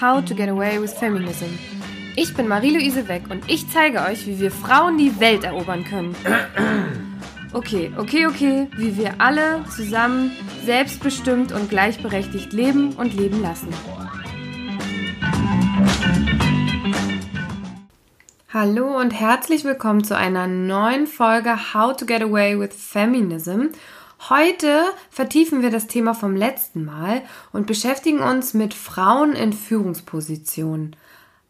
How to Get Away with Feminism. Ich bin Marie-Louise Weck und ich zeige euch, wie wir Frauen die Welt erobern können. Okay, okay, okay, wie wir alle zusammen selbstbestimmt und gleichberechtigt leben und leben lassen. Hallo und herzlich willkommen zu einer neuen Folge How to Get Away with Feminism. Heute vertiefen wir das Thema vom letzten Mal und beschäftigen uns mit Frauen in Führungspositionen.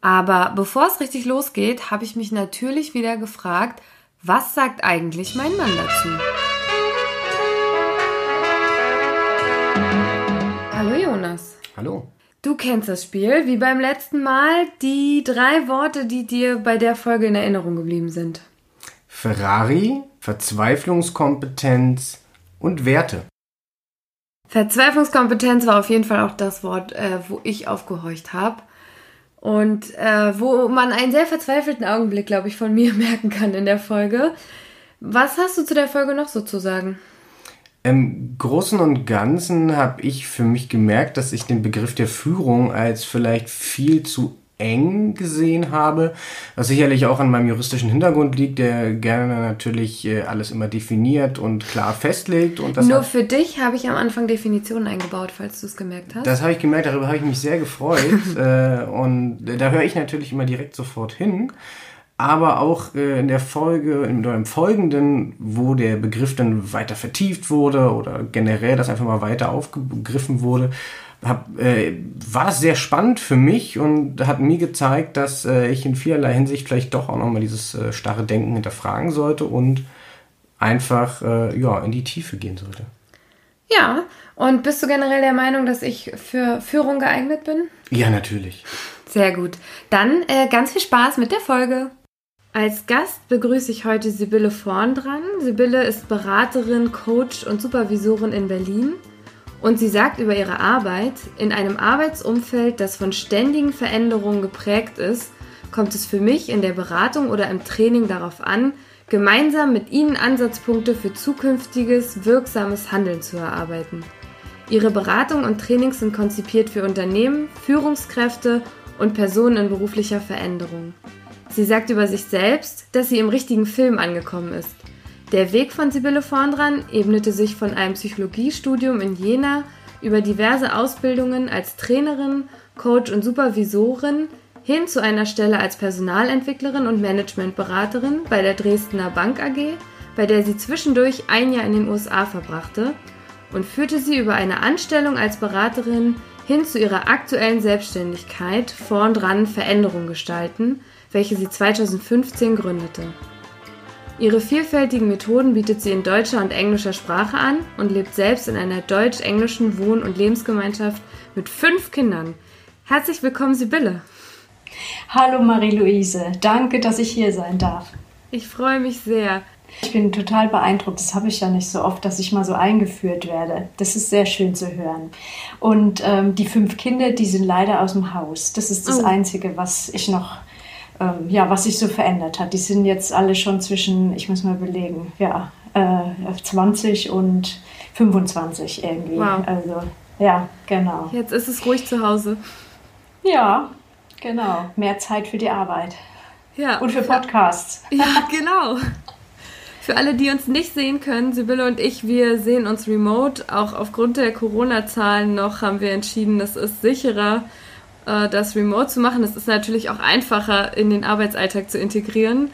Aber bevor es richtig losgeht, habe ich mich natürlich wieder gefragt, was sagt eigentlich mein Mann dazu? Hallo Jonas. Hallo. Du kennst das Spiel, wie beim letzten Mal, die drei Worte, die dir bei der Folge in Erinnerung geblieben sind. Ferrari, Verzweiflungskompetenz, und Werte. Verzweiflungskompetenz war auf jeden Fall auch das Wort, äh, wo ich aufgehorcht habe. Und äh, wo man einen sehr verzweifelten Augenblick, glaube ich, von mir merken kann in der Folge. Was hast du zu der Folge noch so zu sagen? Im Großen und Ganzen habe ich für mich gemerkt, dass ich den Begriff der Führung als vielleicht viel zu eng gesehen habe, was sicherlich auch an meinem juristischen Hintergrund liegt, der gerne natürlich äh, alles immer definiert und klar festlegt. Und das Nur für dich habe ich am Anfang Definitionen eingebaut, falls du es gemerkt hast. Das habe ich gemerkt, darüber habe ich mich sehr gefreut. äh, und da höre ich natürlich immer direkt sofort hin. Aber auch äh, in der Folge, im, im Folgenden, wo der Begriff dann weiter vertieft wurde oder generell das einfach mal weiter aufgegriffen wurde, hab, äh, war das sehr spannend für mich und hat mir gezeigt, dass äh, ich in vielerlei Hinsicht vielleicht doch auch nochmal dieses äh, starre Denken hinterfragen sollte und einfach äh, ja, in die Tiefe gehen sollte. Ja, und bist du generell der Meinung, dass ich für Führung geeignet bin? Ja, natürlich. Sehr gut. Dann äh, ganz viel Spaß mit der Folge. Als Gast begrüße ich heute Sibylle Vorn dran. Sibylle ist Beraterin, Coach und Supervisorin in Berlin. Und sie sagt über ihre Arbeit, in einem Arbeitsumfeld, das von ständigen Veränderungen geprägt ist, kommt es für mich in der Beratung oder im Training darauf an, gemeinsam mit Ihnen Ansatzpunkte für zukünftiges, wirksames Handeln zu erarbeiten. Ihre Beratung und Trainings sind konzipiert für Unternehmen, Führungskräfte und Personen in beruflicher Veränderung. Sie sagt über sich selbst, dass sie im richtigen Film angekommen ist. Der Weg von Sibylle Vorndran ebnete sich von einem Psychologiestudium in Jena über diverse Ausbildungen als Trainerin, Coach und Supervisorin hin zu einer Stelle als Personalentwicklerin und Managementberaterin bei der Dresdner Bank AG, bei der sie zwischendurch ein Jahr in den USA verbrachte und führte sie über eine Anstellung als Beraterin hin zu ihrer aktuellen Selbstständigkeit vorn dran Veränderung gestalten, welche sie 2015 gründete. Ihre vielfältigen Methoden bietet sie in deutscher und englischer Sprache an und lebt selbst in einer deutsch-englischen Wohn- und Lebensgemeinschaft mit fünf Kindern. Herzlich willkommen, Sibylle. Hallo Marie-Louise, danke, dass ich hier sein darf. Ich freue mich sehr. Ich bin total beeindruckt. Das habe ich ja nicht so oft, dass ich mal so eingeführt werde. Das ist sehr schön zu hören. Und ähm, die fünf Kinder, die sind leider aus dem Haus. Das ist das oh. Einzige, was ich noch ähm, ja, was sich so verändert hat. Die sind jetzt alle schon zwischen, ich muss mal überlegen, ja, äh, 20 und 25 irgendwie. Wow. Also, ja, genau. Jetzt ist es ruhig zu Hause. Ja, genau. Mehr Zeit für die Arbeit. Ja. Und für Podcasts. Ja, genau. Für alle, die uns nicht sehen können, Sibylle und ich, wir sehen uns remote. Auch aufgrund der Corona-Zahlen noch haben wir entschieden, es ist sicherer, äh, das remote zu machen. Es ist natürlich auch einfacher in den Arbeitsalltag zu integrieren.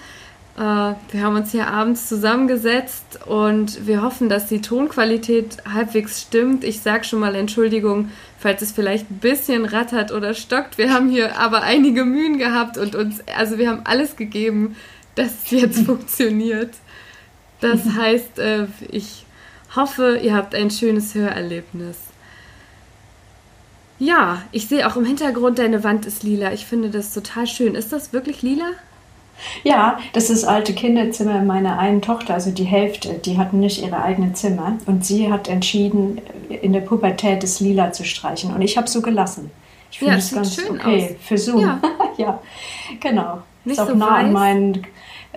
Äh, wir haben uns hier abends zusammengesetzt und wir hoffen, dass die Tonqualität halbwegs stimmt. Ich sage schon mal Entschuldigung, falls es vielleicht ein bisschen rattert oder stockt. Wir haben hier aber einige Mühen gehabt und uns, also wir haben alles gegeben, dass es jetzt funktioniert. Das heißt, äh, ich hoffe, ihr habt ein schönes Hörerlebnis. Ja, ich sehe auch im Hintergrund, deine Wand ist lila. Ich finde das total schön. Ist das wirklich lila? Ja, das ist das alte Kinderzimmer meiner einen Tochter, also die Hälfte. Die hatten nicht ihre eigene Zimmer und sie hat entschieden, in der Pubertät das lila zu streichen. Und ich habe so gelassen. Ich finde ja, es ganz schön okay aus. für Zoom. Ja, ja genau. Nicht ist auch so nah an meinen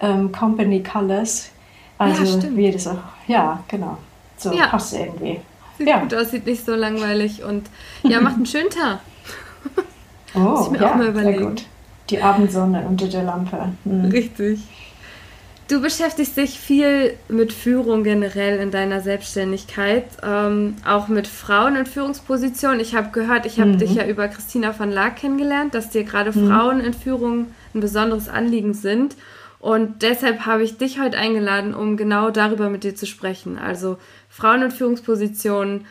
ähm, Company Colors. Also ja, wie das auch. Ja, genau. So Ja. passt irgendwie. Sieht Ja. gut aus, sieht nicht so langweilig und ja, macht einen schönen Tag. Oh, ich mir ja, auch mal sehr überlegen. gut. Die Abendsonne unter der Lampe. Hm. Richtig. Du beschäftigst dich viel mit Führung generell in deiner Selbstständigkeit, ähm, auch mit Frauen in Führungspositionen. Ich habe gehört, ich habe Mhm. dich ja über Christina van Laak kennengelernt, dass dir gerade Frauen in Führung ein besonderes Anliegen sind. Und deshalb habe ich dich heute eingeladen, um genau darüber mit dir zu sprechen. Also Frauen in Führungspositionen,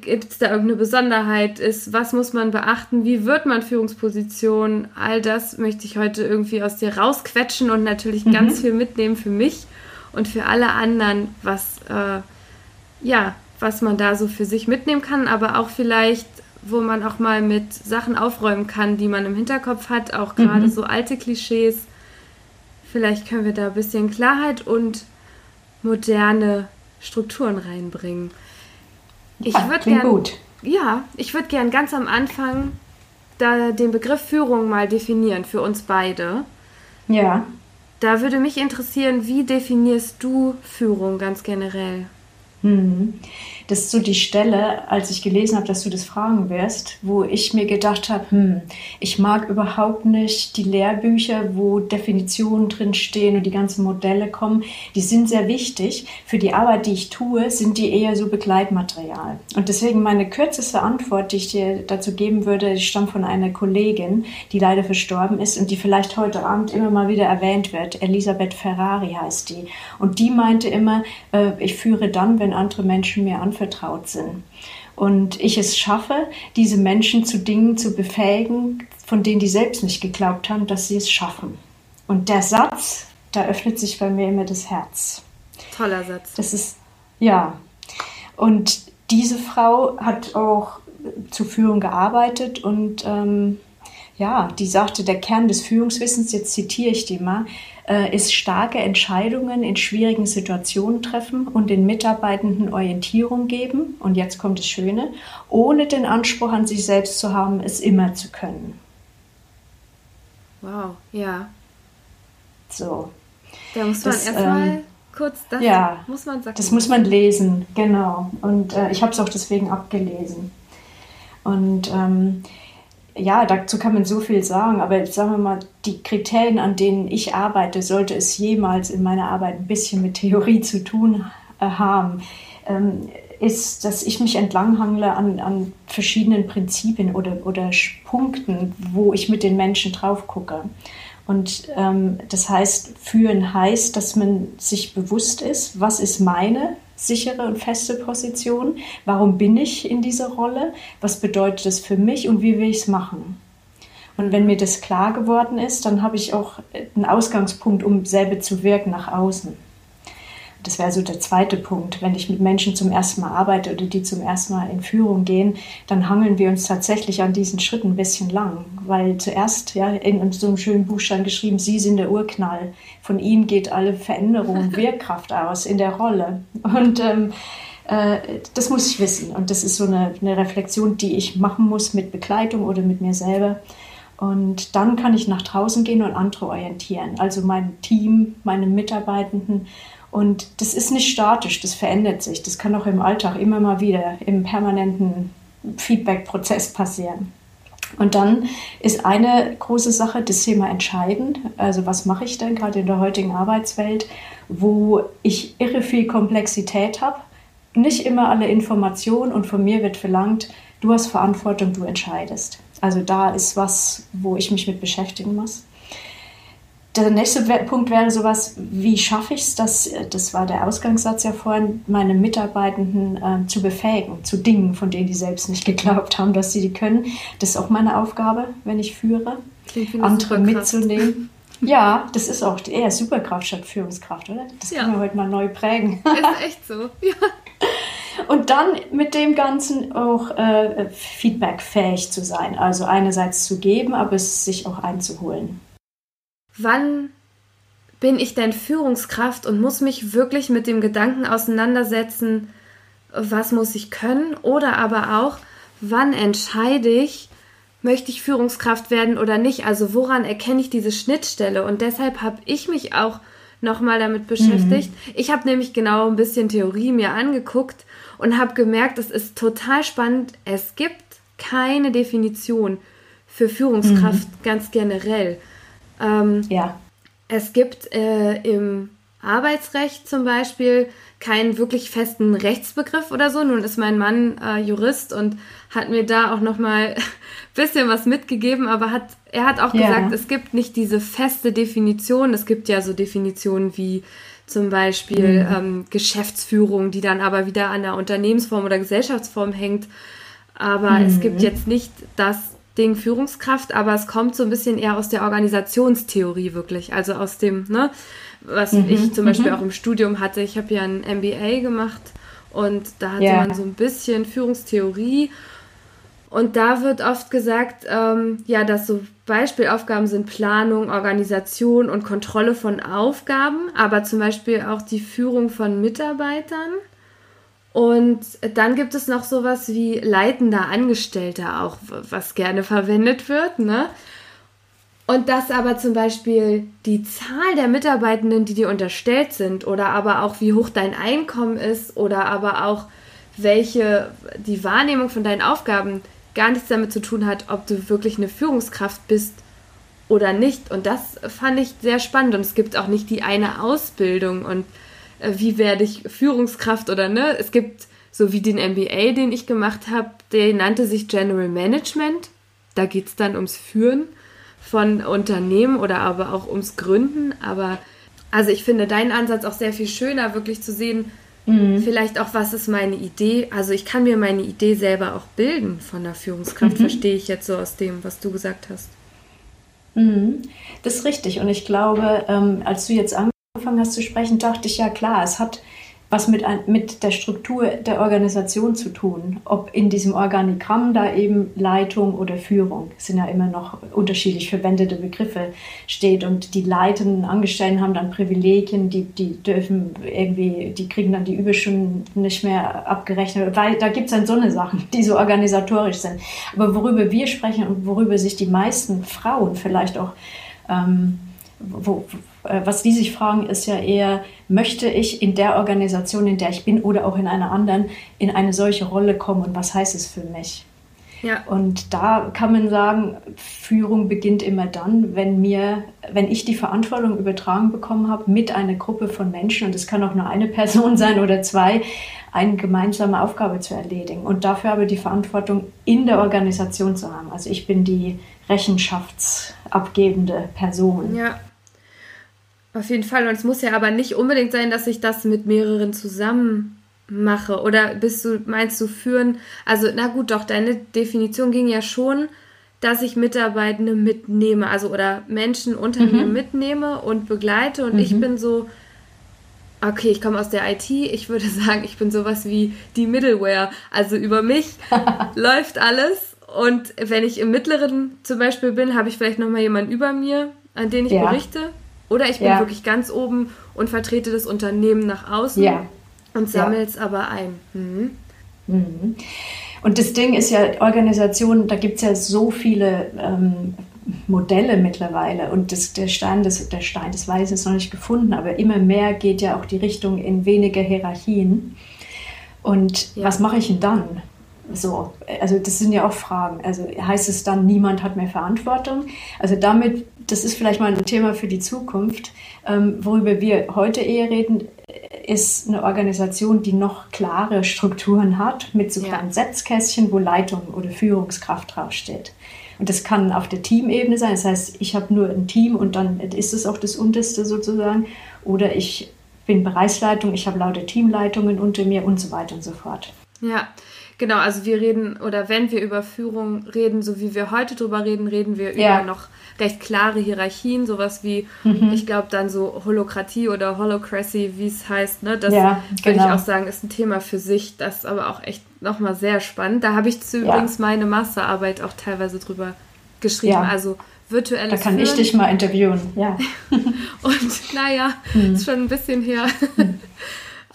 Gibt es da irgendeine Besonderheit? Ist, was muss man beachten? Wie wird man Führungsposition? All das möchte ich heute irgendwie aus dir rausquetschen und natürlich ganz viel mitnehmen für mich und für alle anderen, was, äh, ja, was man da so für sich mitnehmen kann, aber auch vielleicht, wo man auch mal mit Sachen aufräumen kann, die man im Hinterkopf hat, auch gerade so alte Klischees. Vielleicht können wir da ein bisschen Klarheit und moderne Strukturen reinbringen. Ich Ah, würde gern, gut. ja, ich würde gern ganz am Anfang da den Begriff Führung mal definieren für uns beide. Ja. Da würde mich interessieren, wie definierst du Führung ganz generell? Hm. Das ist so die Stelle, als ich gelesen habe, dass du das fragen wirst, wo ich mir gedacht habe, hm, ich mag überhaupt nicht die Lehrbücher, wo Definitionen drinstehen und die ganzen Modelle kommen. Die sind sehr wichtig. Für die Arbeit, die ich tue, sind die eher so Begleitmaterial. Und deswegen meine kürzeste Antwort, die ich dir dazu geben würde, die stammt von einer Kollegin, die leider verstorben ist und die vielleicht heute Abend immer mal wieder erwähnt wird. Elisabeth Ferrari heißt die. Und die meinte immer, äh, ich führe dann, wenn andere Menschen mir anvertraut sind. Und ich es schaffe, diese Menschen zu Dingen zu befähigen, von denen die selbst nicht geglaubt haben, dass sie es schaffen. Und der Satz, da öffnet sich bei mir immer das Herz. Toller Satz. Das ist, ja. Und diese Frau hat auch zur Führung gearbeitet und ähm, ja, die sagte, der Kern des Führungswissens, jetzt zitiere ich die mal, äh, ist starke Entscheidungen in schwierigen Situationen treffen und den Mitarbeitenden Orientierung geben. Und jetzt kommt das Schöne, ohne den Anspruch an sich selbst zu haben, es immer zu können. Wow, ja. So. Da muss man erstmal ähm, kurz das ja, muss man sagen. Das muss man lesen, genau. Und äh, ich habe es auch deswegen abgelesen. Und ähm, ja, dazu kann man so viel sagen, aber sagen wir mal, die Kriterien, an denen ich arbeite, sollte es jemals in meiner Arbeit ein bisschen mit Theorie zu tun äh, haben, ähm, ist, dass ich mich entlanghangle an, an verschiedenen Prinzipien oder, oder Punkten, wo ich mit den Menschen drauf gucke. Und ähm, das heißt, führen heißt, dass man sich bewusst ist, was ist meine sichere und feste Position, warum bin ich in dieser Rolle, was bedeutet das für mich und wie will ich es machen. Und wenn mir das klar geworden ist, dann habe ich auch einen Ausgangspunkt, um selber zu wirken nach außen. Das wäre so der zweite Punkt. Wenn ich mit Menschen zum ersten Mal arbeite oder die zum ersten Mal in Führung gehen, dann hangeln wir uns tatsächlich an diesen Schritten ein bisschen lang. Weil zuerst, ja, in so einem schönen Buch stand geschrieben, Sie sind der Urknall. Von Ihnen geht alle Veränderung und Wirkkraft aus in der Rolle. Und ähm, äh, das muss ich wissen. Und das ist so eine, eine Reflexion, die ich machen muss mit Begleitung oder mit mir selber. Und dann kann ich nach draußen gehen und andere orientieren. Also mein Team, meine Mitarbeitenden. Und das ist nicht statisch, das verändert sich. Das kann auch im Alltag immer mal wieder im permanenten Feedback-Prozess passieren. Und dann ist eine große Sache das Thema entscheidend. Also was mache ich denn gerade in der heutigen Arbeitswelt, wo ich irre viel Komplexität habe, nicht immer alle Informationen und von mir wird verlangt, du hast Verantwortung, du entscheidest. Also da ist was, wo ich mich mit beschäftigen muss. Der nächste Punkt wäre sowas, wie schaffe ich es, das, das war der Ausgangssatz ja vorhin, meine Mitarbeitenden äh, zu befähigen, zu Dingen, von denen die selbst nicht geglaubt haben, dass sie die können. Das ist auch meine Aufgabe, wenn ich führe, eine andere mitzunehmen. Ja, das ist auch eher Superkraft statt Führungskraft, oder? Das Ja. können wir heute mal neu prägen. Ist echt so. Ja. Und dann mit dem Ganzen auch äh, feedbackfähig zu sein. Also einerseits zu geben, aber es sich auch einzuholen. Wann bin ich denn Führungskraft und muss mich wirklich mit dem Gedanken auseinandersetzen, was muss ich können? Oder aber auch, wann entscheide ich, möchte ich Führungskraft werden oder nicht? Also woran erkenne ich diese Schnittstelle? Und deshalb habe ich mich auch nochmal damit beschäftigt. Mhm. Ich habe nämlich genau ein bisschen Theorie mir angeguckt und habe gemerkt, es ist total spannend. Es gibt keine Definition für Führungskraft mhm. ganz generell. Ähm, ja. Es gibt äh, im Arbeitsrecht zum Beispiel keinen wirklich festen Rechtsbegriff oder so. Nun ist mein Mann äh, Jurist und hat mir da auch noch mal bisschen was mitgegeben, aber hat er hat auch ja. gesagt, es gibt nicht diese feste Definition. Es gibt ja so Definitionen wie zum Beispiel mhm. ähm, Geschäftsführung, die dann aber wieder an der Unternehmensform oder Gesellschaftsform hängt. Aber mhm. es gibt jetzt nicht das Ding Führungskraft, aber es kommt so ein bisschen eher aus der Organisationstheorie wirklich, also aus dem, ne, was mhm. ich zum Beispiel mhm. auch im Studium hatte. Ich habe ja ein MBA gemacht und da hatte yeah. man so ein bisschen Führungstheorie und da wird oft gesagt, ähm, ja, dass so Beispielaufgaben sind Planung, Organisation und Kontrolle von Aufgaben, aber zum Beispiel auch die Führung von Mitarbeitern. Und dann gibt es noch sowas wie leitender Angestellter auch, was gerne verwendet wird, ne? Und dass aber zum Beispiel die Zahl der Mitarbeitenden, die dir unterstellt sind, oder aber auch wie hoch dein Einkommen ist, oder aber auch welche die Wahrnehmung von deinen Aufgaben gar nichts damit zu tun hat, ob du wirklich eine Führungskraft bist oder nicht. Und das fand ich sehr spannend. Und es gibt auch nicht die eine Ausbildung und wie werde ich Führungskraft oder ne. Es gibt so wie den MBA, den ich gemacht habe, der nannte sich General Management. Da geht es dann ums Führen von Unternehmen oder aber auch ums Gründen. Aber also ich finde deinen Ansatz auch sehr viel schöner, wirklich zu sehen, Mhm. Vielleicht auch, was ist meine Idee? Also ich kann mir meine Idee selber auch bilden von der Führungskraft, mhm. verstehe ich jetzt so aus dem, was du gesagt hast. Mhm. Das ist richtig. Und ich glaube, ähm, als du jetzt angefangen hast zu sprechen, dachte ich, ja klar, es hat was mit, mit der Struktur der Organisation zu tun. Ob in diesem Organigramm da eben Leitung oder Führung, sind ja immer noch unterschiedlich verwendete Begriffe, steht. Und die leitenden Angestellten haben dann Privilegien, die, die dürfen irgendwie, die kriegen dann die Überstunden nicht mehr abgerechnet. Weil da gibt es dann so eine Sachen, die so organisatorisch sind. Aber worüber wir sprechen und worüber sich die meisten Frauen vielleicht auch ähm, wo, was die sich fragen, ist ja eher, möchte ich in der Organisation, in der ich bin oder auch in einer anderen, in eine solche Rolle kommen und was heißt es für mich? Ja. Und da kann man sagen, Führung beginnt immer dann, wenn mir, wenn ich die Verantwortung übertragen bekommen habe, mit einer Gruppe von Menschen, und es kann auch nur eine Person sein oder zwei, eine gemeinsame Aufgabe zu erledigen. Und dafür aber die Verantwortung in der Organisation zu haben. Also ich bin die rechenschaftsabgebende Person. Ja. Auf jeden Fall. Und es muss ja aber nicht unbedingt sein, dass ich das mit mehreren zusammen mache. Oder bist du, meinst du führen? Also, na gut, doch, deine Definition ging ja schon, dass ich Mitarbeitende mitnehme, also oder Menschen unter mhm. mir mitnehme und begleite. Und mhm. ich bin so, okay, ich komme aus der IT, ich würde sagen, ich bin sowas wie die Middleware. Also über mich läuft alles. Und wenn ich im mittleren zum Beispiel bin, habe ich vielleicht nochmal jemanden über mir, an den ich ja. berichte. Oder ich bin ja. wirklich ganz oben und vertrete das Unternehmen nach außen ja. und sammle es ja. aber ein. Mhm. Mhm. Und das Ding ist ja, Organisation, da gibt es ja so viele ähm, Modelle mittlerweile und das, der, Stein, das, der Stein des Weißen ist noch nicht gefunden, aber immer mehr geht ja auch die Richtung in weniger Hierarchien. Und was mache ich denn dann? So, also das sind ja auch Fragen. Also heißt es dann, niemand hat mehr Verantwortung? Also damit, das ist vielleicht mal ein Thema für die Zukunft. Ähm, worüber wir heute eher reden, ist eine Organisation, die noch klare Strukturen hat, mit so kleinen ja. Setzkästchen, wo Leitung oder Führungskraft draufsteht. Und das kann auf der Teamebene sein. Das heißt, ich habe nur ein Team und dann ist es auch das Unterste sozusagen. Oder ich bin Bereichsleitung, ich habe laute Teamleitungen unter mir und so weiter und so fort. Ja, Genau, also wir reden, oder wenn wir über Führung reden, so wie wir heute drüber reden, reden wir ja. über noch recht klare Hierarchien, sowas wie, mhm. ich glaube, dann so Holokratie oder Holocracy, wie es heißt, ne? Das ja, genau. würde ich auch sagen, ist ein Thema für sich, das ist aber auch echt nochmal sehr spannend. Da habe ich zu ja. übrigens meine Masterarbeit auch teilweise drüber geschrieben. Ja. Also virtuelles Da kann Führen. ich dich mal interviewen, ja. Und naja, mhm. ist schon ein bisschen her. Mhm.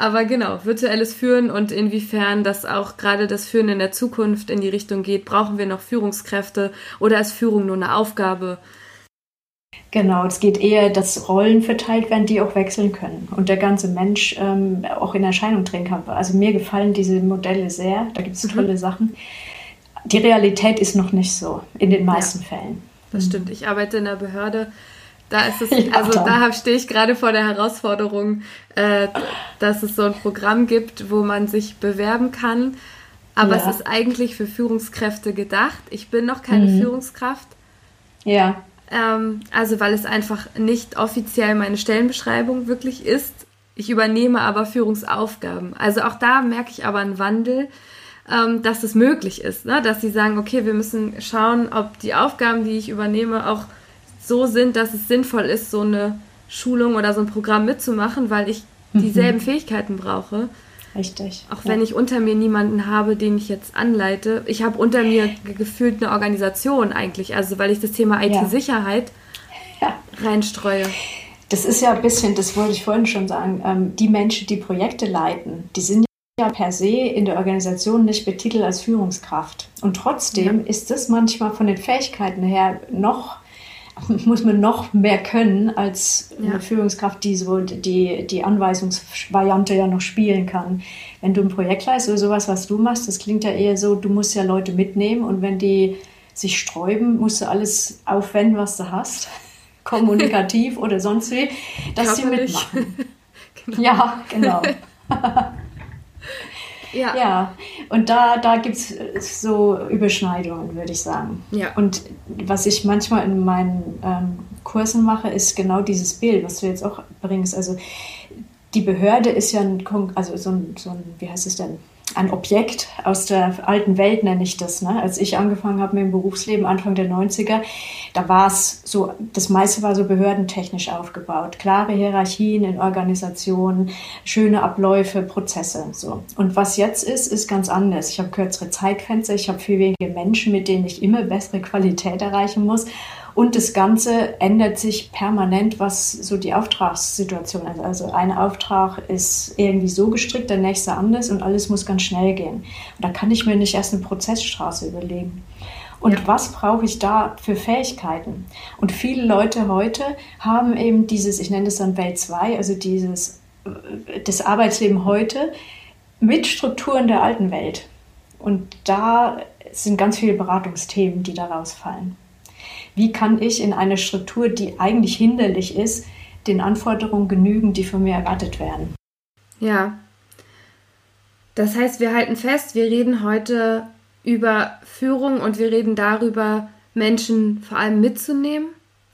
Aber genau, virtuelles Führen und inwiefern das auch gerade das Führen in der Zukunft in die Richtung geht, brauchen wir noch Führungskräfte oder ist Führung nur eine Aufgabe? Genau, es geht eher, dass Rollen verteilt werden, die auch wechseln können und der ganze Mensch ähm, auch in Erscheinung treten kann. Also mir gefallen diese Modelle sehr, da gibt es mhm. tolle Sachen. Die Realität ist noch nicht so in den meisten ja, Fällen. Das mhm. stimmt. Ich arbeite in der Behörde. Da ist es, ja, also da stehe ich gerade vor der Herausforderung, äh, dass es so ein Programm gibt, wo man sich bewerben kann. Aber ja. es ist eigentlich für Führungskräfte gedacht. Ich bin noch keine mhm. Führungskraft. Ja. Ähm, also weil es einfach nicht offiziell meine Stellenbeschreibung wirklich ist. Ich übernehme aber Führungsaufgaben. Also auch da merke ich aber einen Wandel, ähm, dass es möglich ist, ne? dass sie sagen, okay, wir müssen schauen, ob die Aufgaben, die ich übernehme, auch so sind, dass es sinnvoll ist, so eine Schulung oder so ein Programm mitzumachen, weil ich mhm. dieselben Fähigkeiten brauche. Richtig. Auch ja. wenn ich unter mir niemanden habe, den ich jetzt anleite. Ich habe unter mir gefühlt eine Organisation eigentlich, also weil ich das Thema IT-Sicherheit ja. reinstreue. Das ist ja ein bisschen, das wollte ich vorhin schon sagen, ähm, die Menschen, die Projekte leiten, die sind ja per se in der Organisation nicht betitelt als Führungskraft. Und trotzdem ja. ist das manchmal von den Fähigkeiten her noch muss man noch mehr können als ja. eine Führungskraft, die so die, die Anweisungsvariante ja noch spielen kann. Wenn du ein Projekt leistest oder sowas, was du machst, das klingt ja eher so, du musst ja Leute mitnehmen und wenn die sich sträuben, musst du alles aufwenden, was du hast, kommunikativ oder sonst wie, dass sie mitmachen. genau. Ja, genau. Ja. ja, und da, da gibt es so Überschneidungen, würde ich sagen. Ja. Und was ich manchmal in meinen ähm, Kursen mache, ist genau dieses Bild, was du jetzt auch bringst. Also die Behörde ist ja ein, also so ein, so ein wie heißt es denn? Ein Objekt aus der alten Welt, nenne ich das. Ne? Als ich angefangen habe mit dem Berufsleben, Anfang der 90er, da war es so, das meiste war so behördentechnisch aufgebaut. Klare Hierarchien in Organisationen, schöne Abläufe, Prozesse. So. Und was jetzt ist, ist ganz anders. Ich habe kürzere Zeitfenster, ich habe viel weniger Menschen, mit denen ich immer bessere Qualität erreichen muss. Und das Ganze ändert sich permanent, was so die Auftragssituation ist. Also ein Auftrag ist irgendwie so gestrickt, der nächste anders und alles muss ganz schnell gehen. Und da kann ich mir nicht erst eine Prozessstraße überlegen. Und ja. was brauche ich da für Fähigkeiten? Und viele Leute heute haben eben dieses, ich nenne das dann Welt 2, also dieses, das Arbeitsleben heute mit Strukturen der alten Welt. Und da sind ganz viele Beratungsthemen, die daraus fallen wie kann ich in einer Struktur, die eigentlich hinderlich ist, den Anforderungen genügen, die von mir erwartet werden. Ja. Das heißt, wir halten fest, wir reden heute über Führung und wir reden darüber, Menschen vor allem mitzunehmen.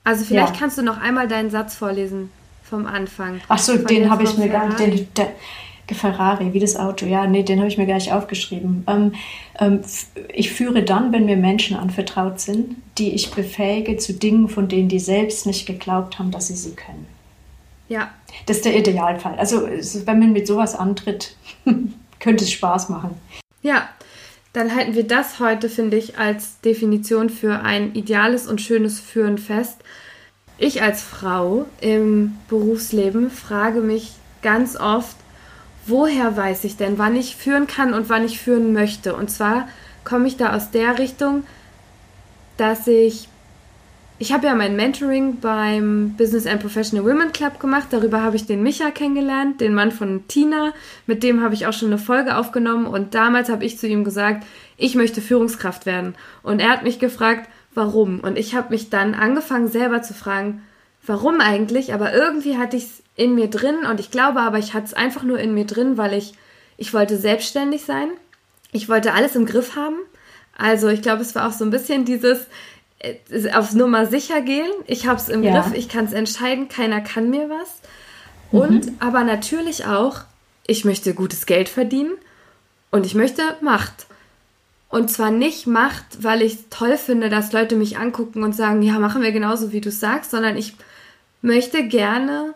Also vielleicht ja. kannst du noch einmal deinen Satz vorlesen vom Anfang. Ach so, den habe ich mir gar nicht. Ferrari, wie das Auto. Ja, nee, den habe ich mir gar nicht aufgeschrieben. Ähm, ähm, ich führe dann, wenn mir Menschen anvertraut sind, die ich befähige zu Dingen, von denen die selbst nicht geglaubt haben, dass sie sie können. Ja. Das ist der Idealfall. Also, wenn man mit sowas antritt, könnte es Spaß machen. Ja, dann halten wir das heute, finde ich, als Definition für ein ideales und schönes Führen fest. Ich als Frau im Berufsleben frage mich ganz oft, woher weiß ich denn, wann ich führen kann und wann ich führen möchte? Und zwar komme ich da aus der Richtung, dass ich, ich habe ja mein Mentoring beim Business and Professional Women Club gemacht. Darüber habe ich den Micha kennengelernt, den Mann von Tina. Mit dem habe ich auch schon eine Folge aufgenommen. Und damals habe ich zu ihm gesagt, ich möchte Führungskraft werden. Und er hat mich gefragt, warum? Und ich habe mich dann angefangen selber zu fragen, warum eigentlich? Aber irgendwie hatte ich es in mir drin und ich glaube aber, ich hatte es einfach nur in mir drin, weil ich, ich wollte selbstständig sein. Ich wollte alles im Griff haben. Also ich glaube, es war auch so ein bisschen dieses äh, aufs Nummer sicher gehen. Ich habe es im ja. Griff, ich kann es entscheiden, keiner kann mir was. Und mhm. aber natürlich auch, ich möchte gutes Geld verdienen und ich möchte Macht. Und zwar nicht Macht, weil ich toll finde, dass Leute mich angucken und sagen, ja, machen wir genauso, wie du sagst, sondern ich möchte gerne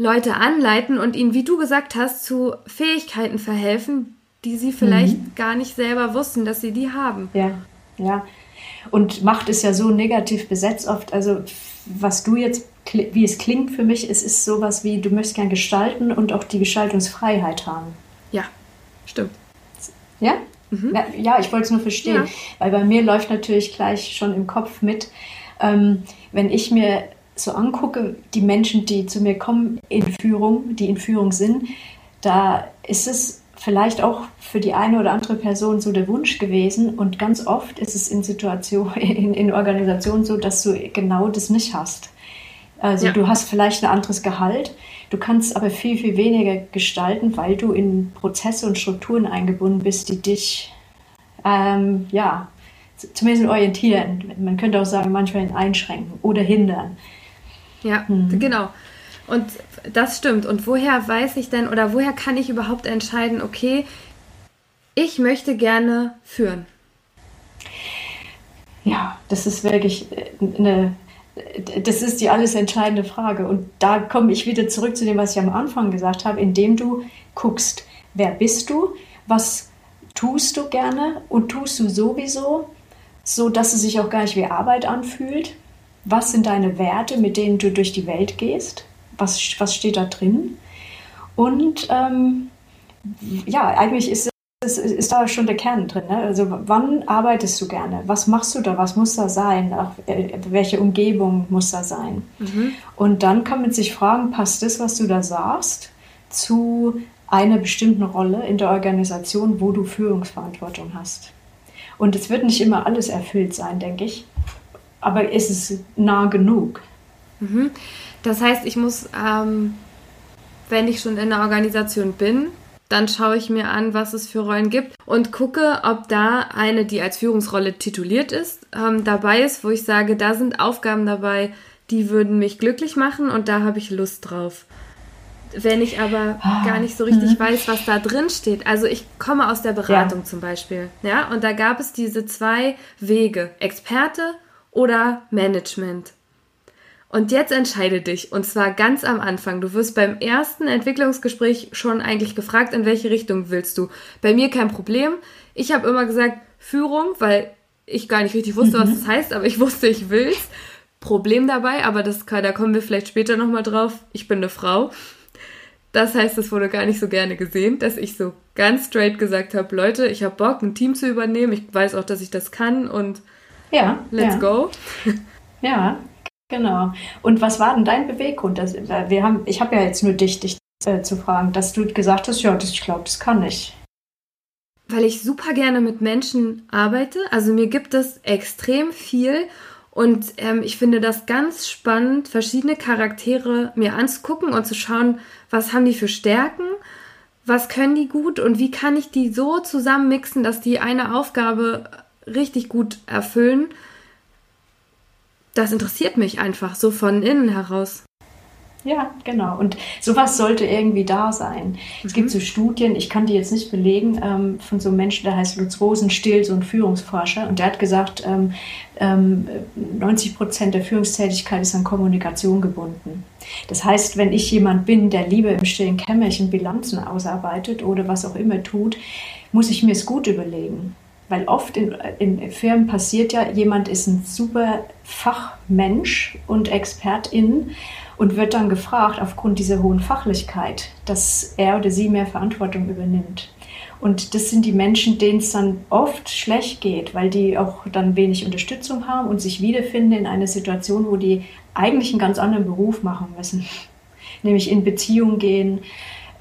Leute anleiten und ihnen, wie du gesagt hast, zu Fähigkeiten verhelfen, die sie vielleicht mhm. gar nicht selber wussten, dass sie die haben. Ja, ja. Und Macht ist ja so negativ besetzt oft. Also was du jetzt, wie es klingt für mich, es ist sowas wie, du möchtest gern gestalten und auch die Gestaltungsfreiheit haben. Ja, stimmt. Ja? Mhm. Ja, ja, ich wollte es nur verstehen, ja. weil bei mir läuft natürlich gleich schon im Kopf mit, ähm, wenn ich mir so angucke, die Menschen, die zu mir kommen in Führung, die in Führung sind, da ist es vielleicht auch für die eine oder andere Person so der Wunsch gewesen. Und ganz oft ist es in Situationen, in, in Organisationen so, dass du genau das nicht hast. Also ja. du hast vielleicht ein anderes Gehalt, du kannst aber viel, viel weniger gestalten, weil du in Prozesse und Strukturen eingebunden bist, die dich, ähm, ja, zumindest orientieren. Man könnte auch sagen, manchmal einschränken oder hindern. Ja, hm. genau. Und das stimmt. Und woher weiß ich denn oder woher kann ich überhaupt entscheiden, okay, ich möchte gerne führen? Ja, das ist wirklich eine, das ist die alles entscheidende Frage. Und da komme ich wieder zurück zu dem, was ich am Anfang gesagt habe, indem du guckst, wer bist du, was tust du gerne und tust du sowieso, so dass es sich auch gar nicht wie Arbeit anfühlt. Was sind deine Werte, mit denen du durch die Welt gehst? was, was steht da drin. Und ähm, ja, eigentlich ist, ist, ist da schon der Kern drin. Ne? Also wann arbeitest du gerne? Was machst du da? Was muss da sein? Auch, äh, welche Umgebung muss da sein? Mhm. Und dann kann man sich fragen, passt das, was du da sagst, zu einer bestimmten Rolle in der Organisation, wo du Führungsverantwortung hast? Und es wird nicht immer alles erfüllt sein, denke ich. Aber ist es nah genug? Mhm. Das heißt, ich muss, ähm, wenn ich schon in der Organisation bin, dann schaue ich mir an, was es für Rollen gibt und gucke, ob da eine, die als Führungsrolle tituliert ist, ähm, dabei ist, wo ich sage, da sind Aufgaben dabei, die würden mich glücklich machen und da habe ich Lust drauf. Wenn ich aber ah, gar nicht so richtig mhm. weiß, was da drin steht. Also ich komme aus der Beratung ja. zum Beispiel, ja, und da gab es diese zwei Wege: Experte oder Management. Und jetzt entscheide dich, und zwar ganz am Anfang. Du wirst beim ersten Entwicklungsgespräch schon eigentlich gefragt, in welche Richtung willst du. Bei mir kein Problem. Ich habe immer gesagt Führung, weil ich gar nicht richtig wusste, mhm. was das heißt, aber ich wusste, ich will's. Problem dabei, aber das, da kommen wir vielleicht später nochmal drauf. Ich bin eine Frau. Das heißt, es wurde gar nicht so gerne gesehen, dass ich so ganz straight gesagt habe, Leute, ich habe Bock, ein Team zu übernehmen. Ich weiß auch, dass ich das kann und ja, let's ja. go. Ja, Genau. Und was war denn dein Beweggrund? Das, wir haben, ich habe ja jetzt nur dich, dich äh, zu fragen, dass du gesagt hast, ja, das, ich glaube, das kann ich. Weil ich super gerne mit Menschen arbeite. Also mir gibt es extrem viel und ähm, ich finde das ganz spannend, verschiedene Charaktere mir anzugucken und zu schauen, was haben die für Stärken, was können die gut und wie kann ich die so zusammenmixen, dass die eine Aufgabe richtig gut erfüllen das interessiert mich einfach so von innen heraus. Ja, genau. Und sowas sollte irgendwie da sein. Mhm. Es gibt mhm. so Studien, ich kann die jetzt nicht belegen, ähm, von so einem Menschen, der heißt Lutz Rosenstiel, so ein Führungsforscher. Und der hat gesagt, ähm, ähm, 90 Prozent der Führungstätigkeit ist an Kommunikation gebunden. Das heißt, wenn ich jemand bin, der lieber im stillen Kämmerchen Bilanzen ausarbeitet oder was auch immer tut, muss ich mir es gut überlegen. Weil oft in, in Firmen passiert ja, jemand ist ein super Fachmensch und Expertin und wird dann gefragt, aufgrund dieser hohen Fachlichkeit, dass er oder sie mehr Verantwortung übernimmt. Und das sind die Menschen, denen es dann oft schlecht geht, weil die auch dann wenig Unterstützung haben und sich wiederfinden in einer Situation, wo die eigentlich einen ganz anderen Beruf machen müssen. Nämlich in Beziehung gehen,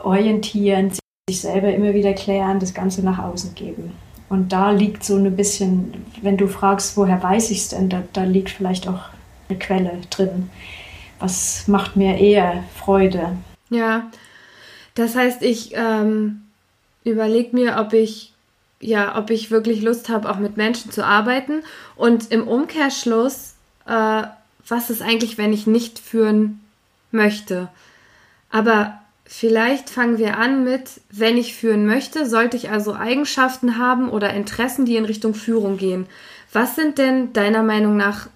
orientieren, sich selber immer wieder klären, das Ganze nach außen geben. Und da liegt so ein bisschen, wenn du fragst, woher weiß ich es denn, da, da liegt vielleicht auch eine Quelle drin. Was macht mir eher Freude? Ja, das heißt, ich ähm, überlege mir, ob ich ja, ob ich wirklich Lust habe, auch mit Menschen zu arbeiten. Und im Umkehrschluss, äh, was ist eigentlich, wenn ich nicht führen möchte? Aber Vielleicht fangen wir an mit, wenn ich führen möchte, sollte ich also Eigenschaften haben oder Interessen, die in Richtung Führung gehen. Was sind denn deiner Meinung nach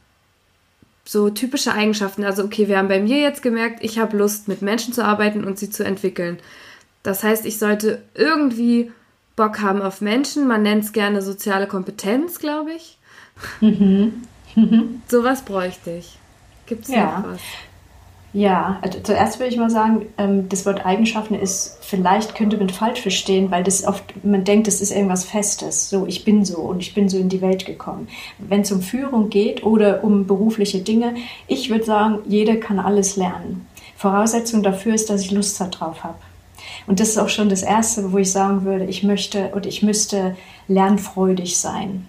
so typische Eigenschaften? Also okay, wir haben bei mir jetzt gemerkt, ich habe Lust, mit Menschen zu arbeiten und sie zu entwickeln. Das heißt, ich sollte irgendwie Bock haben auf Menschen. Man nennt es gerne soziale Kompetenz, glaube ich. Mhm. Mhm. Sowas bräuchte ich. Gibt es ja. noch was? Ja, also zuerst würde ich mal sagen, ähm, das Wort Eigenschaften ist, vielleicht könnte man falsch verstehen, weil das oft, man denkt, das ist irgendwas Festes. So, ich bin so und ich bin so in die Welt gekommen. Wenn es um Führung geht oder um berufliche Dinge, ich würde sagen, jeder kann alles lernen. Voraussetzung dafür ist, dass ich Lust darauf habe. Und das ist auch schon das Erste, wo ich sagen würde, ich möchte oder ich müsste lernfreudig sein.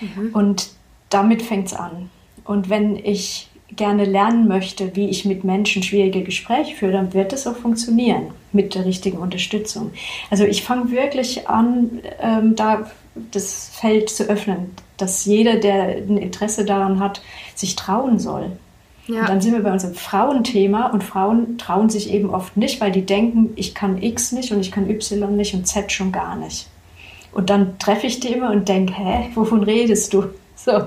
Mhm. Und damit fängt es an. Und wenn ich gerne lernen möchte, wie ich mit Menschen schwierige Gespräche führe, dann wird es auch funktionieren mit der richtigen Unterstützung. Also ich fange wirklich an, ähm, da das Feld zu öffnen, dass jeder, der ein Interesse daran hat, sich trauen soll. Ja. Und dann sind wir bei unserem Frauenthema und Frauen trauen sich eben oft nicht, weil die denken, ich kann X nicht und ich kann Y nicht und Z schon gar nicht. Und dann treffe ich die immer und denke, hä, wovon redest du? So.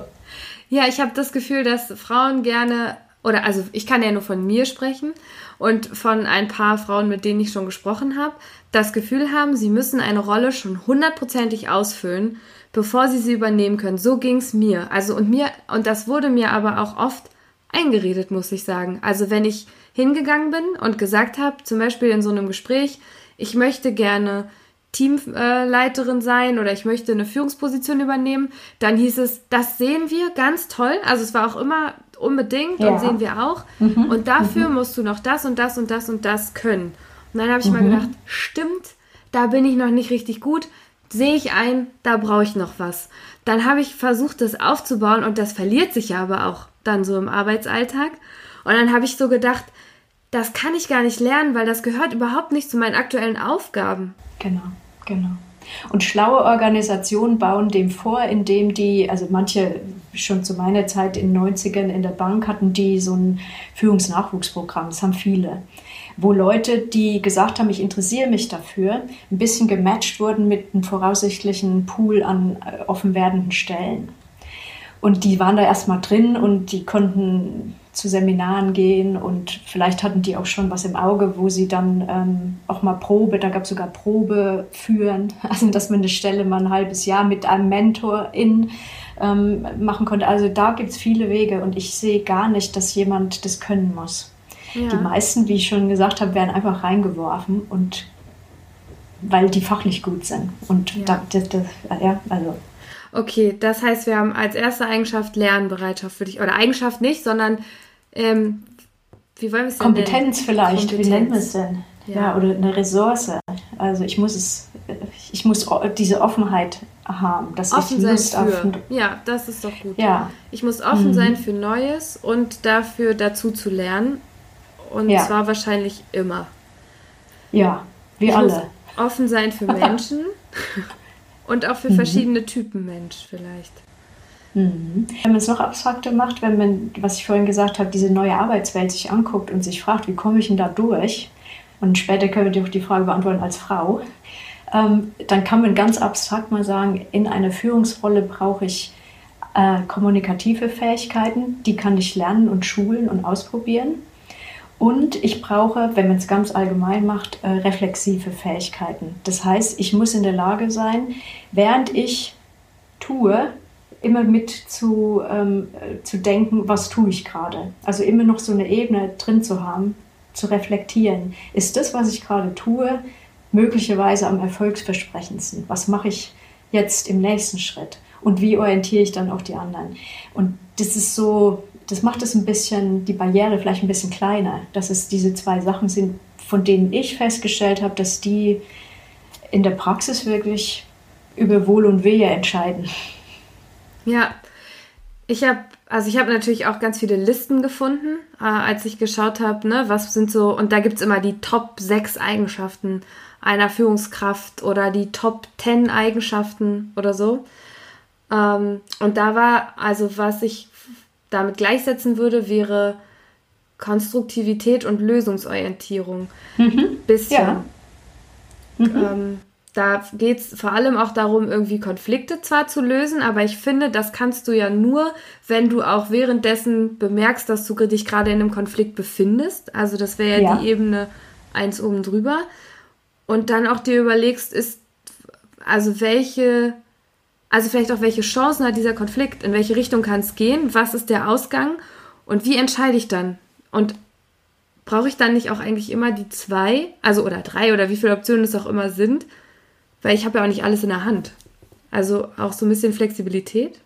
Ja, ich habe das Gefühl, dass Frauen gerne, oder also ich kann ja nur von mir sprechen und von ein paar Frauen, mit denen ich schon gesprochen habe, das Gefühl haben, sie müssen eine Rolle schon hundertprozentig ausfüllen, bevor sie sie übernehmen können. So ging es mir. Also und mir, und das wurde mir aber auch oft eingeredet, muss ich sagen. Also wenn ich hingegangen bin und gesagt habe, zum Beispiel in so einem Gespräch, ich möchte gerne Teamleiterin sein oder ich möchte eine Führungsposition übernehmen, dann hieß es, das sehen wir ganz toll. Also es war auch immer unbedingt ja. und sehen wir auch. Mhm. Und dafür mhm. musst du noch das und das und das und das können. Und dann habe ich mhm. mal gedacht, stimmt, da bin ich noch nicht richtig gut. Sehe ich ein, da brauche ich noch was. Dann habe ich versucht, das aufzubauen und das verliert sich ja aber auch dann so im Arbeitsalltag. Und dann habe ich so gedacht, das kann ich gar nicht lernen, weil das gehört überhaupt nicht zu meinen aktuellen Aufgaben. Genau, genau. Und schlaue Organisationen bauen dem vor, indem die, also manche schon zu meiner Zeit in den 90ern in der Bank hatten die so ein Führungsnachwuchsprogramm, das haben viele, wo Leute, die gesagt haben, ich interessiere mich dafür, ein bisschen gematcht wurden mit einem voraussichtlichen Pool an äh, offen werdenden Stellen. Und die waren da erstmal drin und die konnten zu Seminaren gehen und vielleicht hatten die auch schon was im Auge, wo sie dann ähm, auch mal Probe, da gab es sogar Probe führen, also dass man eine Stelle mal ein halbes Jahr mit einem Mentor in ähm, machen konnte. Also da gibt es viele Wege und ich sehe gar nicht, dass jemand das können muss. Ja. Die meisten, wie ich schon gesagt habe, werden einfach reingeworfen und weil die fachlich gut sind. Und ja. Da, das, das, ja, also Okay, das heißt, wir haben als erste Eigenschaft Lernbereitschaft für dich. Oder Eigenschaft nicht, sondern ähm, wie wollen wir es denn Kompetenz nennen? vielleicht, Kompetenz. wie nennen wir es denn? Ja. ja. oder eine Ressource. Also ich muss es, ich muss diese Offenheit haben, dass offen ich Lust sein für. Ja, das ist doch gut. Ja. Ich muss offen mhm. sein für Neues und dafür dazu zu lernen. Und ja. zwar wahrscheinlich immer. Ja, wie ich alle. Offen sein für Menschen und auch für mhm. verschiedene Typen Mensch vielleicht. Mhm. Wenn man es noch abstrakter macht, wenn man, was ich vorhin gesagt habe, diese neue Arbeitswelt sich anguckt und sich fragt, wie komme ich denn da durch? Und später können wir auch die Frage beantworten als Frau. Ähm, dann kann man ganz abstrakt mal sagen, in einer Führungsrolle brauche ich äh, kommunikative Fähigkeiten, die kann ich lernen und schulen und ausprobieren. Und ich brauche, wenn man es ganz allgemein macht, äh, reflexive Fähigkeiten. Das heißt, ich muss in der Lage sein, während ich tue, immer mit zu, ähm, zu denken, was tue ich gerade. Also immer noch so eine Ebene drin zu haben, zu reflektieren. Ist das, was ich gerade tue, möglicherweise am erfolgsversprechendsten? Was mache ich jetzt im nächsten Schritt? Und wie orientiere ich dann auch die anderen? Und das ist so, das macht es ein bisschen, die Barriere vielleicht ein bisschen kleiner, dass es diese zwei Sachen sind, von denen ich festgestellt habe, dass die in der Praxis wirklich über Wohl und Wehe entscheiden. Ja, ich habe, also ich habe natürlich auch ganz viele Listen gefunden, äh, als ich geschaut habe, ne, was sind so, und da gibt es immer die Top 6 Eigenschaften einer Führungskraft oder die Top 10 Eigenschaften oder so. Ähm, und da war, also was ich damit gleichsetzen würde, wäre Konstruktivität und Lösungsorientierung. Mhm. Bisschen. Ja. Mhm. Ähm, da geht es vor allem auch darum, irgendwie Konflikte zwar zu lösen, aber ich finde, das kannst du ja nur, wenn du auch währenddessen bemerkst, dass du dich gerade in einem Konflikt befindest. Also das wäre ja, ja, die Ebene eins oben drüber. Und dann auch dir überlegst, ist, also welche, also vielleicht auch welche Chancen hat dieser Konflikt, in welche Richtung kann es gehen, was ist der Ausgang und wie entscheide ich dann? Und brauche ich dann nicht auch eigentlich immer die zwei, also oder drei oder wie viele Optionen es auch immer sind, weil ich habe ja auch nicht alles in der Hand. Also auch so ein bisschen Flexibilität.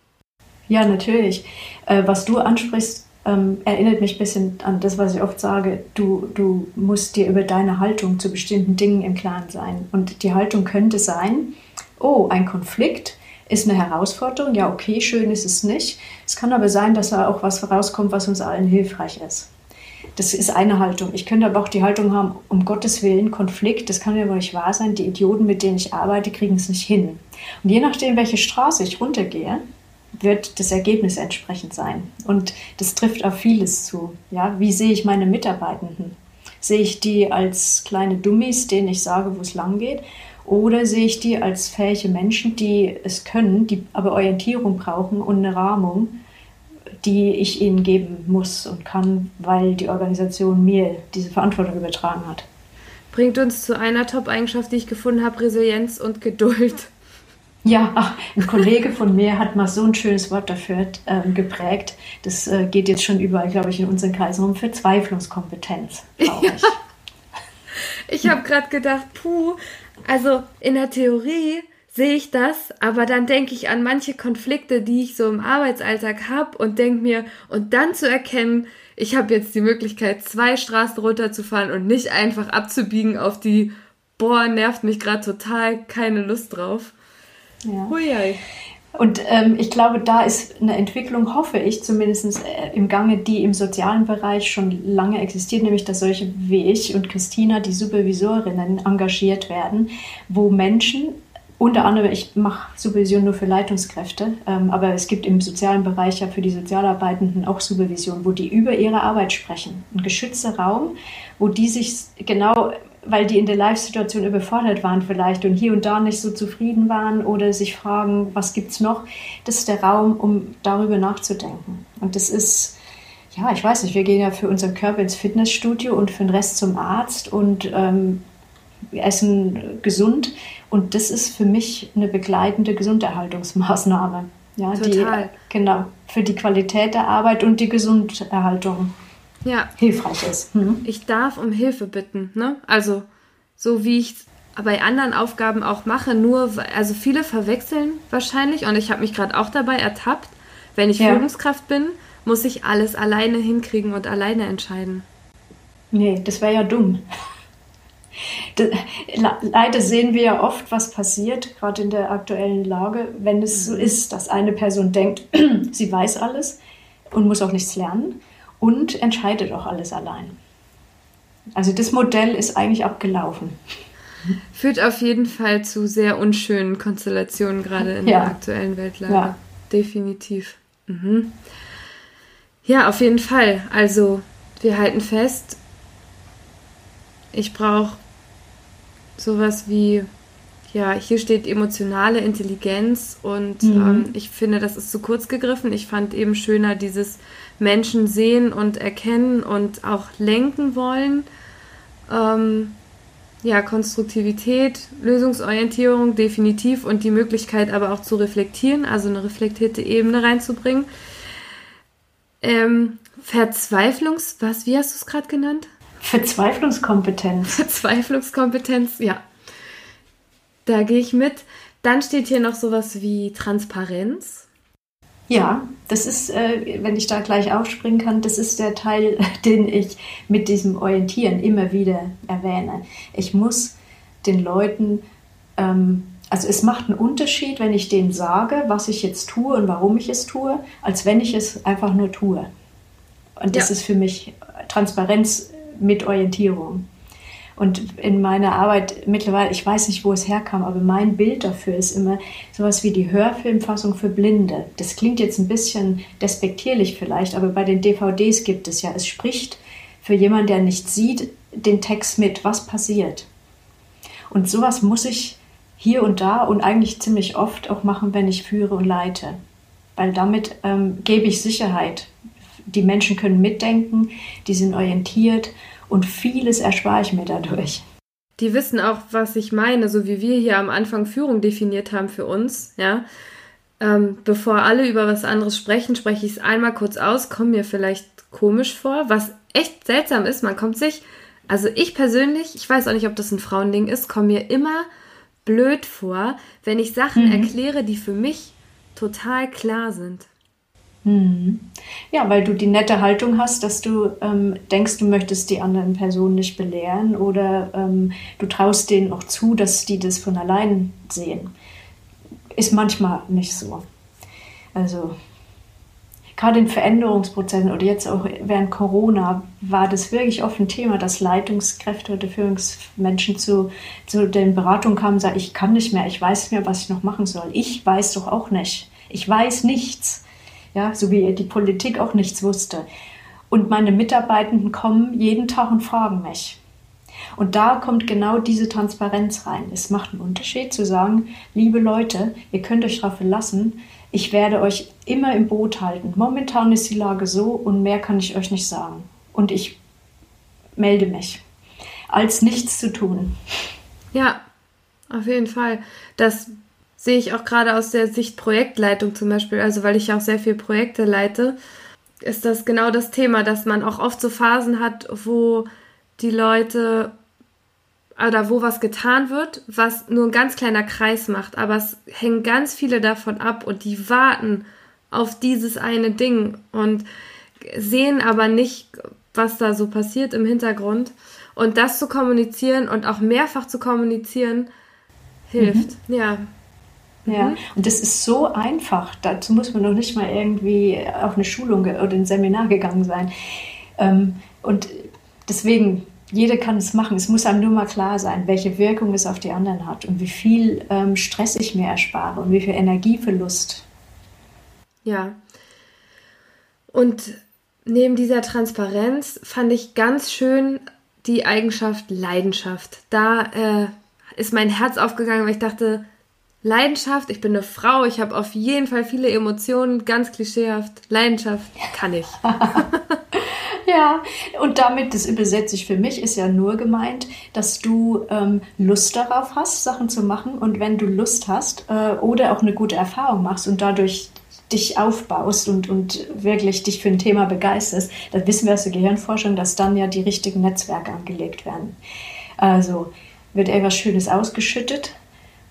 Ja, natürlich. Äh, was du ansprichst, ähm, erinnert mich ein bisschen an das, was ich oft sage. Du, du musst dir über deine Haltung zu bestimmten Dingen im Klaren sein. Und die Haltung könnte sein, oh, ein Konflikt ist eine Herausforderung. Ja, okay, schön ist es nicht. Es kann aber sein, dass da auch was rauskommt, was uns allen hilfreich ist. Das ist eine Haltung. Ich könnte aber auch die Haltung haben, um Gottes Willen, Konflikt, das kann ja wohl nicht wahr sein. Die Idioten, mit denen ich arbeite, kriegen es nicht hin. Und je nachdem, welche Straße ich runtergehe, wird das Ergebnis entsprechend sein. Und das trifft auf vieles zu. Ja, wie sehe ich meine Mitarbeitenden? Sehe ich die als kleine Dummies, denen ich sage, wo es lang geht? Oder sehe ich die als fähige Menschen, die es können, die aber Orientierung brauchen und eine Rahmung, die ich ihnen geben muss und kann, weil die Organisation mir diese Verantwortung übertragen hat? Bringt uns zu einer Top-Eigenschaft, die ich gefunden habe, Resilienz und Geduld. Ja, ach, ein Kollege von mir hat mal so ein schönes Wort dafür ähm, geprägt. Das äh, geht jetzt schon überall, glaube ich, in unseren Kreisen um. Verzweiflungskompetenz. Ja. Ich, ich habe gerade gedacht, puh, also in der Theorie sehe ich das, aber dann denke ich an manche Konflikte, die ich so im Arbeitsalltag habe und denke mir, und dann zu erkennen, ich habe jetzt die Möglichkeit, zwei Straßen runterzufahren und nicht einfach abzubiegen auf die, boah, nervt mich gerade total, keine Lust drauf. Ja. Huiui. Und ähm, ich glaube, da ist eine Entwicklung, hoffe ich zumindest äh, im Gange, die im sozialen Bereich schon lange existiert, nämlich dass solche wie ich und Christina, die Supervisorinnen, engagiert werden, wo Menschen, unter anderem, ich mache Supervision nur für Leitungskräfte, ähm, aber es gibt im sozialen Bereich ja für die Sozialarbeitenden auch Supervision, wo die über ihre Arbeit sprechen. Ein geschützter Raum, wo die sich genau weil die in der Live-Situation überfordert waren vielleicht und hier und da nicht so zufrieden waren oder sich fragen, was gibt es noch, das ist der Raum, um darüber nachzudenken. Und das ist, ja, ich weiß nicht, wir gehen ja für unseren Körper ins Fitnessstudio und für den Rest zum Arzt und ähm, wir essen gesund. Und das ist für mich eine begleitende Gesunderhaltungsmaßnahme. Ja, Total. Die, genau, für die Qualität der Arbeit und die Gesunderhaltung ja. hilfreich ist. Mhm. Ich darf um Hilfe bitten. Ne? Also so wie ich bei anderen Aufgaben auch mache, nur, also viele verwechseln wahrscheinlich und ich habe mich gerade auch dabei ertappt, wenn ich ja. Führungskraft bin, muss ich alles alleine hinkriegen und alleine entscheiden. Nee, das wäre ja dumm. Leider sehen wir ja oft, was passiert, gerade in der aktuellen Lage, wenn es so mhm. ist, dass eine Person denkt, sie weiß alles und muss auch nichts lernen und entscheidet auch alles allein. Also das Modell ist eigentlich abgelaufen. Führt auf jeden Fall zu sehr unschönen Konstellationen, gerade in ja. der aktuellen Weltlage. Ja. Definitiv. Mhm. Ja, auf jeden Fall. Also wir halten fest, ich brauche sowas wie, ja, hier steht emotionale Intelligenz und mhm. ähm, ich finde, das ist zu kurz gegriffen. Ich fand eben schöner dieses Menschen sehen und erkennen und auch lenken wollen. Ähm, ja, Konstruktivität, Lösungsorientierung definitiv und die Möglichkeit aber auch zu reflektieren, also eine reflektierte Ebene reinzubringen. Ähm, Verzweiflungs, was, wie hast du es gerade genannt? Verzweiflungskompetenz. Verzweiflungskompetenz, ja. Da gehe ich mit. Dann steht hier noch sowas wie Transparenz. Ja, das ist, äh, wenn ich da gleich aufspringen kann, das ist der Teil, den ich mit diesem Orientieren immer wieder erwähne. Ich muss den Leuten, ähm, also es macht einen Unterschied, wenn ich denen sage, was ich jetzt tue und warum ich es tue, als wenn ich es einfach nur tue. Und das ja. ist für mich Transparenz mit Orientierung. Und in meiner Arbeit mittlerweile, ich weiß nicht, wo es herkam, aber mein Bild dafür ist immer sowas wie die Hörfilmfassung für Blinde. Das klingt jetzt ein bisschen despektierlich vielleicht, aber bei den DVDs gibt es ja, es spricht für jemanden, der nicht sieht, den Text mit, was passiert. Und sowas muss ich hier und da und eigentlich ziemlich oft auch machen, wenn ich führe und leite. Weil damit ähm, gebe ich Sicherheit. Die Menschen können mitdenken, die sind orientiert und vieles erspare ich mir dadurch. Die wissen auch, was ich meine, so wie wir hier am Anfang Führung definiert haben für uns, ja. ähm, bevor alle über was anderes sprechen, spreche ich es einmal kurz aus, komme mir vielleicht komisch vor, was echt seltsam ist. Man kommt sich, also ich persönlich, ich weiß auch nicht, ob das ein Frauending ist, komme mir immer blöd vor, wenn ich Sachen mhm. erkläre, die für mich total klar sind. Mhm. Ja, weil du die nette Haltung hast, dass du ähm, denkst, du möchtest die anderen Personen nicht belehren oder ähm, du traust denen auch zu, dass die das von allein sehen. Ist manchmal nicht so. Also gerade in Veränderungsprozessen oder jetzt auch während Corona war das wirklich oft ein Thema, dass Leitungskräfte oder Führungsmenschen zu, zu den Beratungen kamen und sagten, ich kann nicht mehr, ich weiß nicht mehr, was ich noch machen soll. Ich weiß doch auch nicht. Ich weiß nichts ja, so wie die Politik auch nichts wusste. Und meine Mitarbeitenden kommen jeden Tag und fragen mich. Und da kommt genau diese Transparenz rein. Es macht einen Unterschied zu sagen, liebe Leute, ihr könnt euch darauf verlassen, ich werde euch immer im Boot halten. Momentan ist die Lage so und mehr kann ich euch nicht sagen. Und ich melde mich. Als nichts zu tun. Ja, auf jeden Fall. Das sehe ich auch gerade aus der Sicht Projektleitung zum Beispiel, also weil ich auch sehr viele Projekte leite, ist das genau das Thema, dass man auch oft so Phasen hat, wo die Leute oder wo was getan wird, was nur ein ganz kleiner Kreis macht, aber es hängen ganz viele davon ab und die warten auf dieses eine Ding und sehen aber nicht, was da so passiert im Hintergrund. Und das zu kommunizieren und auch mehrfach zu kommunizieren, hilft. Mhm. Ja. Ja, mhm. und das ist so einfach. Dazu muss man noch nicht mal irgendwie auf eine Schulung oder ein Seminar gegangen sein. Ähm, und deswegen, jeder kann es machen. Es muss einem nur mal klar sein, welche Wirkung es auf die anderen hat und wie viel ähm, Stress ich mir erspare und wie viel Energieverlust. Ja. Und neben dieser Transparenz fand ich ganz schön die Eigenschaft Leidenschaft. Da äh, ist mein Herz aufgegangen, weil ich dachte, Leidenschaft, ich bin eine Frau, ich habe auf jeden Fall viele Emotionen, ganz klischeehaft. Leidenschaft kann ich. ja, und damit, das übersetze ich für mich, ist ja nur gemeint, dass du ähm, Lust darauf hast, Sachen zu machen. Und wenn du Lust hast äh, oder auch eine gute Erfahrung machst und dadurch dich aufbaust und, und wirklich dich für ein Thema begeisterst, dann wissen wir aus der Gehirnforschung, dass dann ja die richtigen Netzwerke angelegt werden. Also wird etwas Schönes ausgeschüttet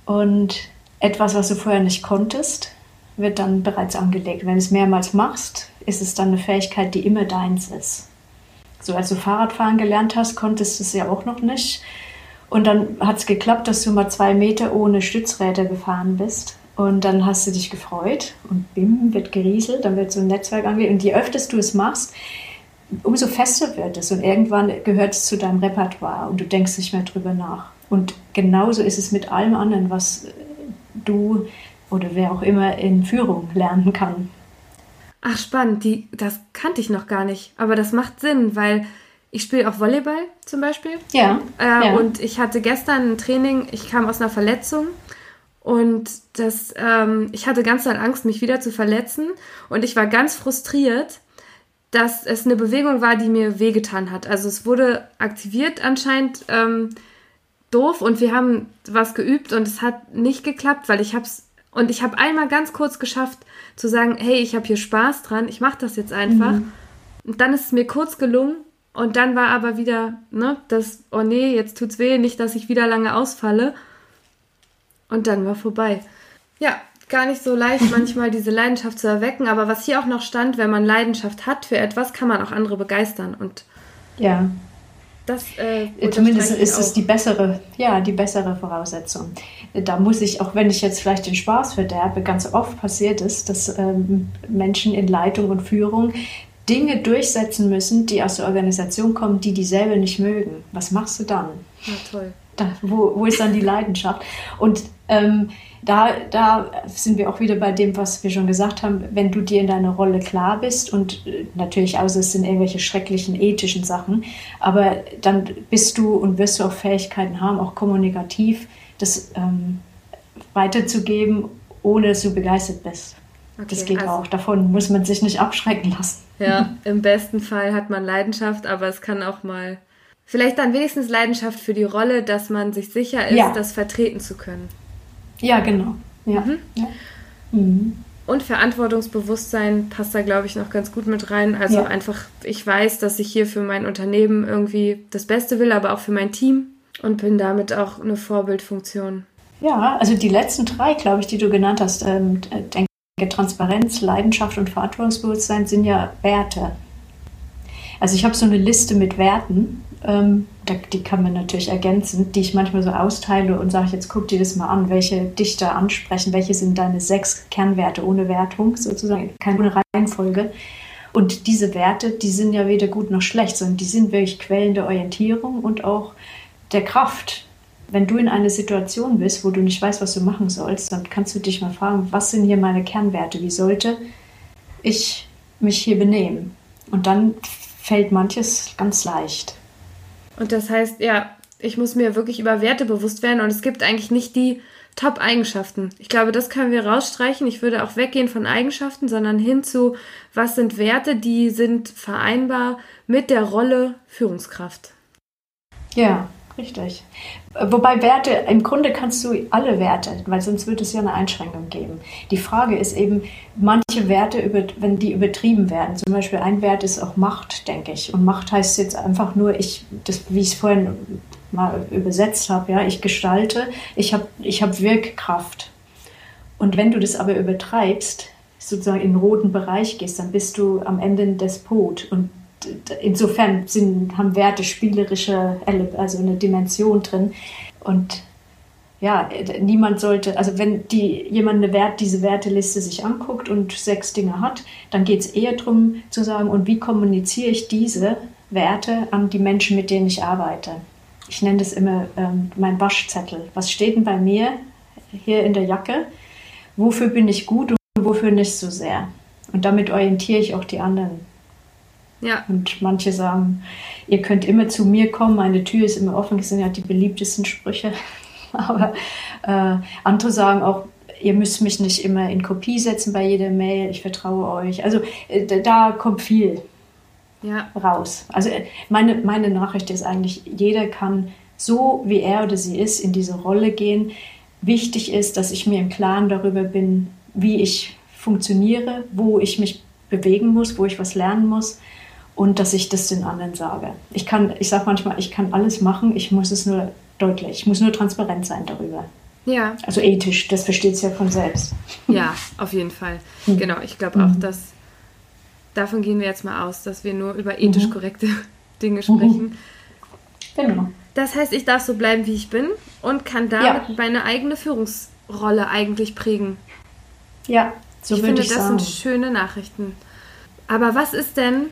und etwas, was du vorher nicht konntest, wird dann bereits angelegt. Wenn du es mehrmals machst, ist es dann eine Fähigkeit, die immer deins ist. So, als du Fahrradfahren gelernt hast, konntest du es ja auch noch nicht. Und dann hat es geklappt, dass du mal zwei Meter ohne Stützräder gefahren bist. Und dann hast du dich gefreut und bim, wird gerieselt, dann wird so ein Netzwerk angelegt. Und je öfter du es machst, umso fester wird es. Und irgendwann gehört es zu deinem Repertoire und du denkst nicht mehr drüber nach. Und genauso ist es mit allem anderen, was du oder wer auch immer in Führung lernen kann. Ach, spannend. Die, das kannte ich noch gar nicht. Aber das macht Sinn, weil ich spiele auch Volleyball zum Beispiel. Ja, äh, ja. Und ich hatte gestern ein Training, ich kam aus einer Verletzung und das, ähm, ich hatte ganz doll Angst, mich wieder zu verletzen. Und ich war ganz frustriert, dass es eine Bewegung war, die mir wehgetan hat. Also es wurde aktiviert anscheinend. Ähm, doof und wir haben was geübt und es hat nicht geklappt, weil ich hab's und ich habe einmal ganz kurz geschafft zu sagen, hey, ich habe hier Spaß dran, ich mache das jetzt einfach. Mhm. Und dann ist es mir kurz gelungen und dann war aber wieder, ne, das, oh nee, jetzt tut's weh, nicht, dass ich wieder lange ausfalle. Und dann war vorbei. Ja, gar nicht so leicht, manchmal diese Leidenschaft zu erwecken, aber was hier auch noch stand, wenn man Leidenschaft hat für etwas, kann man auch andere begeistern. Und ja. Das, äh, Zumindest ist es die bessere, ja, die bessere Voraussetzung. Da muss ich, auch wenn ich jetzt vielleicht den Spaß verderbe, ganz oft passiert ist, dass ähm, Menschen in Leitung und Führung Dinge durchsetzen müssen, die aus der Organisation kommen, die die selber nicht mögen. Was machst du dann? Ja, toll. Da, wo, wo ist dann die Leidenschaft? Und ähm, da, da sind wir auch wieder bei dem, was wir schon gesagt haben, wenn du dir in deiner Rolle klar bist und äh, natürlich außer es sind irgendwelche schrecklichen ethischen Sachen, aber dann bist du und wirst du auch Fähigkeiten haben, auch kommunikativ das ähm, weiterzugeben, ohne dass du begeistert bist. Okay, das geht also, auch. Davon muss man sich nicht abschrecken lassen. Ja, im besten Fall hat man Leidenschaft, aber es kann auch mal vielleicht dann wenigstens Leidenschaft für die Rolle, dass man sich sicher ist, ja. das vertreten zu können. Ja, genau. Ja. Mhm. ja. Mhm. Und Verantwortungsbewusstsein passt da, glaube ich, noch ganz gut mit rein. Also ja. einfach, ich weiß, dass ich hier für mein Unternehmen irgendwie das Beste will, aber auch für mein Team und bin damit auch eine Vorbildfunktion. Ja, also die letzten drei, glaube ich, die du genannt hast, ähm, denke Transparenz, Leidenschaft und Verantwortungsbewusstsein sind ja Werte. Also ich habe so eine Liste mit Werten, ähm, die kann man natürlich ergänzen, die ich manchmal so austeile und sage, jetzt guck dir das mal an, welche Dichter ansprechen, welche sind deine sechs Kernwerte ohne Wertung, sozusagen, keine Reihenfolge. Und diese Werte, die sind ja weder gut noch schlecht, sondern die sind wirklich Quellen der Orientierung und auch der Kraft. Wenn du in einer Situation bist, wo du nicht weißt, was du machen sollst, dann kannst du dich mal fragen, was sind hier meine Kernwerte? Wie sollte ich mich hier benehmen? Und dann fällt manches ganz leicht. Und das heißt, ja, ich muss mir wirklich über Werte bewusst werden und es gibt eigentlich nicht die Top-Eigenschaften. Ich glaube, das können wir rausstreichen. Ich würde auch weggehen von Eigenschaften, sondern hin zu, was sind Werte, die sind vereinbar mit der Rolle Führungskraft. Ja, Richtig. Wobei Werte, im Grunde kannst du alle Werte, weil sonst würde es ja eine Einschränkung geben. Die Frage ist eben, manche Werte, wenn die übertrieben werden, zum Beispiel ein Wert ist auch Macht, denke ich. Und Macht heißt jetzt einfach nur, ich, das, wie ich es vorhin mal übersetzt habe, ja, ich gestalte, ich habe ich hab Wirkkraft. Und wenn du das aber übertreibst, sozusagen in den roten Bereich gehst, dann bist du am Ende ein Despot. Und insofern sind, haben Werte spielerische, also eine Dimension drin. Und ja, niemand sollte, also wenn die, jemand eine Wert, diese Werteliste sich anguckt und sechs Dinge hat, dann geht es eher darum zu sagen, und wie kommuniziere ich diese Werte an die Menschen, mit denen ich arbeite. Ich nenne das immer ähm, mein Waschzettel. Was steht denn bei mir hier in der Jacke? Wofür bin ich gut und wofür nicht so sehr? Und damit orientiere ich auch die anderen. Ja. Und manche sagen, ihr könnt immer zu mir kommen, meine Tür ist immer offen. Das sind ja die beliebtesten Sprüche. Aber äh, andere sagen auch, ihr müsst mich nicht immer in Kopie setzen bei jeder Mail, ich vertraue euch. Also äh, da kommt viel ja. raus. Also äh, meine, meine Nachricht ist eigentlich, jeder kann so, wie er oder sie ist, in diese Rolle gehen. Wichtig ist, dass ich mir im Klaren darüber bin, wie ich funktioniere, wo ich mich bewegen muss, wo ich was lernen muss und dass ich das den anderen sage. Ich kann, ich sage manchmal, ich kann alles machen, ich muss es nur deutlich, ich muss nur transparent sein darüber. Ja. Also ethisch, das versteht es ja von selbst. Ja, auf jeden Fall. Mhm. Genau, ich glaube auch, mhm. dass davon gehen wir jetzt mal aus, dass wir nur über ethisch mhm. korrekte Dinge sprechen. Genau. Das heißt, ich darf so bleiben, wie ich bin und kann damit ja. meine eigene Führungsrolle eigentlich prägen. Ja, so ich finde, ich das sagen. sind schöne Nachrichten. Aber was ist denn,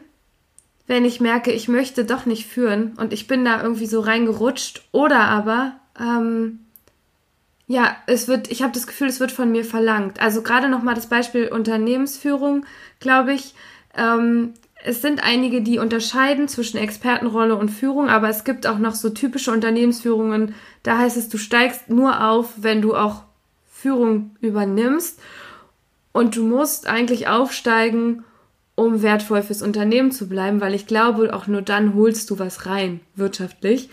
wenn ich merke, ich möchte doch nicht führen und ich bin da irgendwie so reingerutscht oder aber ähm, ja, es wird, ich habe das Gefühl, es wird von mir verlangt. Also gerade nochmal das Beispiel Unternehmensführung, glaube ich. Ähm, es sind einige, die unterscheiden zwischen Expertenrolle und Führung, aber es gibt auch noch so typische Unternehmensführungen. Da heißt es, du steigst nur auf, wenn du auch Führung übernimmst. Und du musst eigentlich aufsteigen, um wertvoll fürs Unternehmen zu bleiben, weil ich glaube, auch nur dann holst du was rein, wirtschaftlich.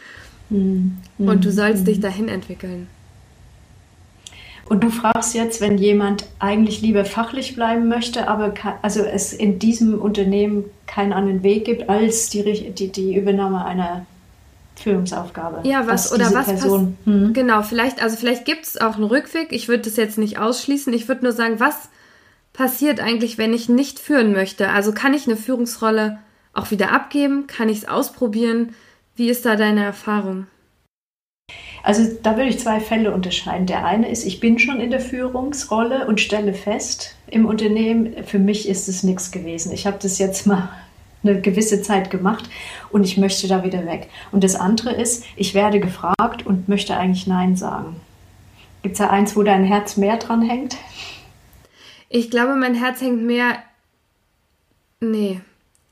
Mhm. Und du sollst mhm. dich dahin entwickeln. Und du fragst jetzt, wenn jemand eigentlich lieber fachlich bleiben möchte, aber also es in diesem Unternehmen keinen anderen Weg gibt als die, die, die Übernahme einer Führungsaufgabe. Ja, was oder was Person, hm. Genau, vielleicht, also vielleicht gibt es auch einen Rückweg. Ich würde das jetzt nicht ausschließen. Ich würde nur sagen, was passiert eigentlich, wenn ich nicht führen möchte? Also kann ich eine Führungsrolle auch wieder abgeben? Kann ich es ausprobieren? Wie ist da deine Erfahrung? Also da würde ich zwei Fälle unterscheiden. Der eine ist, ich bin schon in der Führungsrolle und stelle fest im Unternehmen, für mich ist es nichts gewesen. Ich habe das jetzt mal eine gewisse Zeit gemacht und ich möchte da wieder weg. Und das andere ist, ich werde gefragt und möchte eigentlich Nein sagen. Gibt es da eins, wo dein Herz mehr dran hängt? Ich glaube, mein Herz hängt mehr. Nee.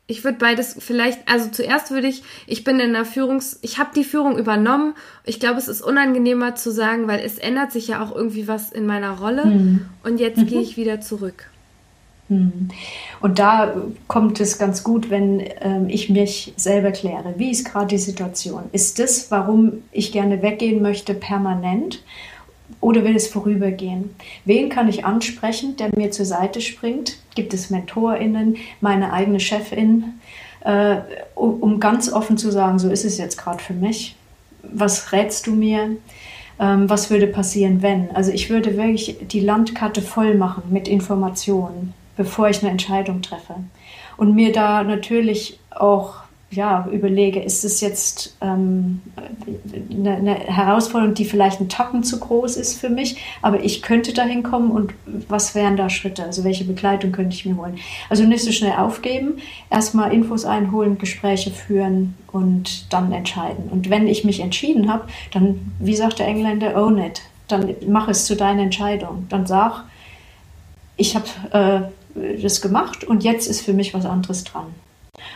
Ich würde beides vielleicht, also zuerst würde ich, ich bin in der Führungs, ich habe die Führung übernommen. Ich glaube, es ist unangenehmer zu sagen, weil es ändert sich ja auch irgendwie was in meiner Rolle hm. und jetzt mhm. gehe ich wieder zurück. Hm. Und da kommt es ganz gut, wenn ähm, ich mich selber kläre. Wie ist gerade die Situation? Ist das, warum ich gerne weggehen möchte, permanent? Oder will es vorübergehen? Wen kann ich ansprechen, der mir zur Seite springt? Gibt es MentorInnen, meine eigene Chefin, äh, um, um, ganz offen zu sagen, so ist es jetzt gerade für mich. Was rätst du mir? Ähm, was würde passieren, wenn? Also ich würde wirklich die Landkarte voll machen mit Informationen, bevor ich eine Entscheidung treffe. Und mir da natürlich auch ja, überlege, ist es jetzt ähm, eine, eine, Herausforderung, die vielleicht ein Tacken zu groß ist für mich, aber ich könnte dahin kommen und was wären da Schritte? Also welche Begleitung könnte ich mir holen? Also nicht so schnell aufgeben, erstmal Infos einholen, Gespräche führen und dann entscheiden. Und wenn ich mich entschieden habe, dann, wie sagt der Engländer, own it. Dann mach es zu deiner Entscheidung. Dann sag, ich habe äh, das gemacht und jetzt ist für mich was anderes dran.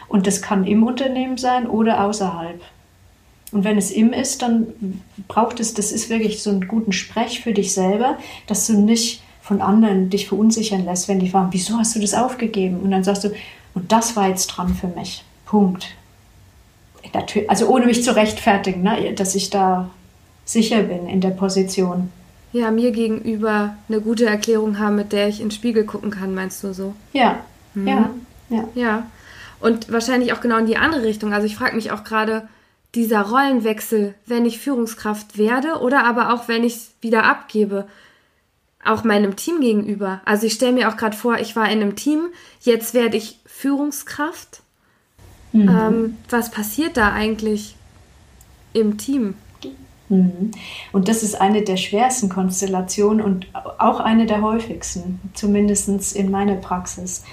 Und das kann im Unternehmen sein oder außerhalb. Und wenn es im ist, dann braucht es, das ist wirklich so einen guten Sprech für dich selber, dass du nicht von anderen dich verunsichern lässt, wenn die fragen, wieso hast du das aufgegeben? Und dann sagst du, und das war jetzt dran für mich. Punkt. Also ohne mich zu rechtfertigen, ne, dass ich da sicher bin in der Position. Ja, mir gegenüber eine gute Erklärung haben, mit der ich in den Spiegel gucken kann, meinst du so? Ja, mhm. ja, ja. Ja, und wahrscheinlich auch genau in die andere Richtung. Also ich frage mich auch gerade, dieser Rollenwechsel, wenn ich Führungskraft werde oder aber auch wenn ich es wieder abgebe, auch meinem Team gegenüber. Also ich stelle mir auch gerade vor, ich war in einem Team, jetzt werde ich Führungskraft. Mhm. Ähm, was passiert da eigentlich im Team? Mhm. Und das ist eine der schwersten Konstellationen und auch eine der häufigsten, zumindest in meiner Praxis.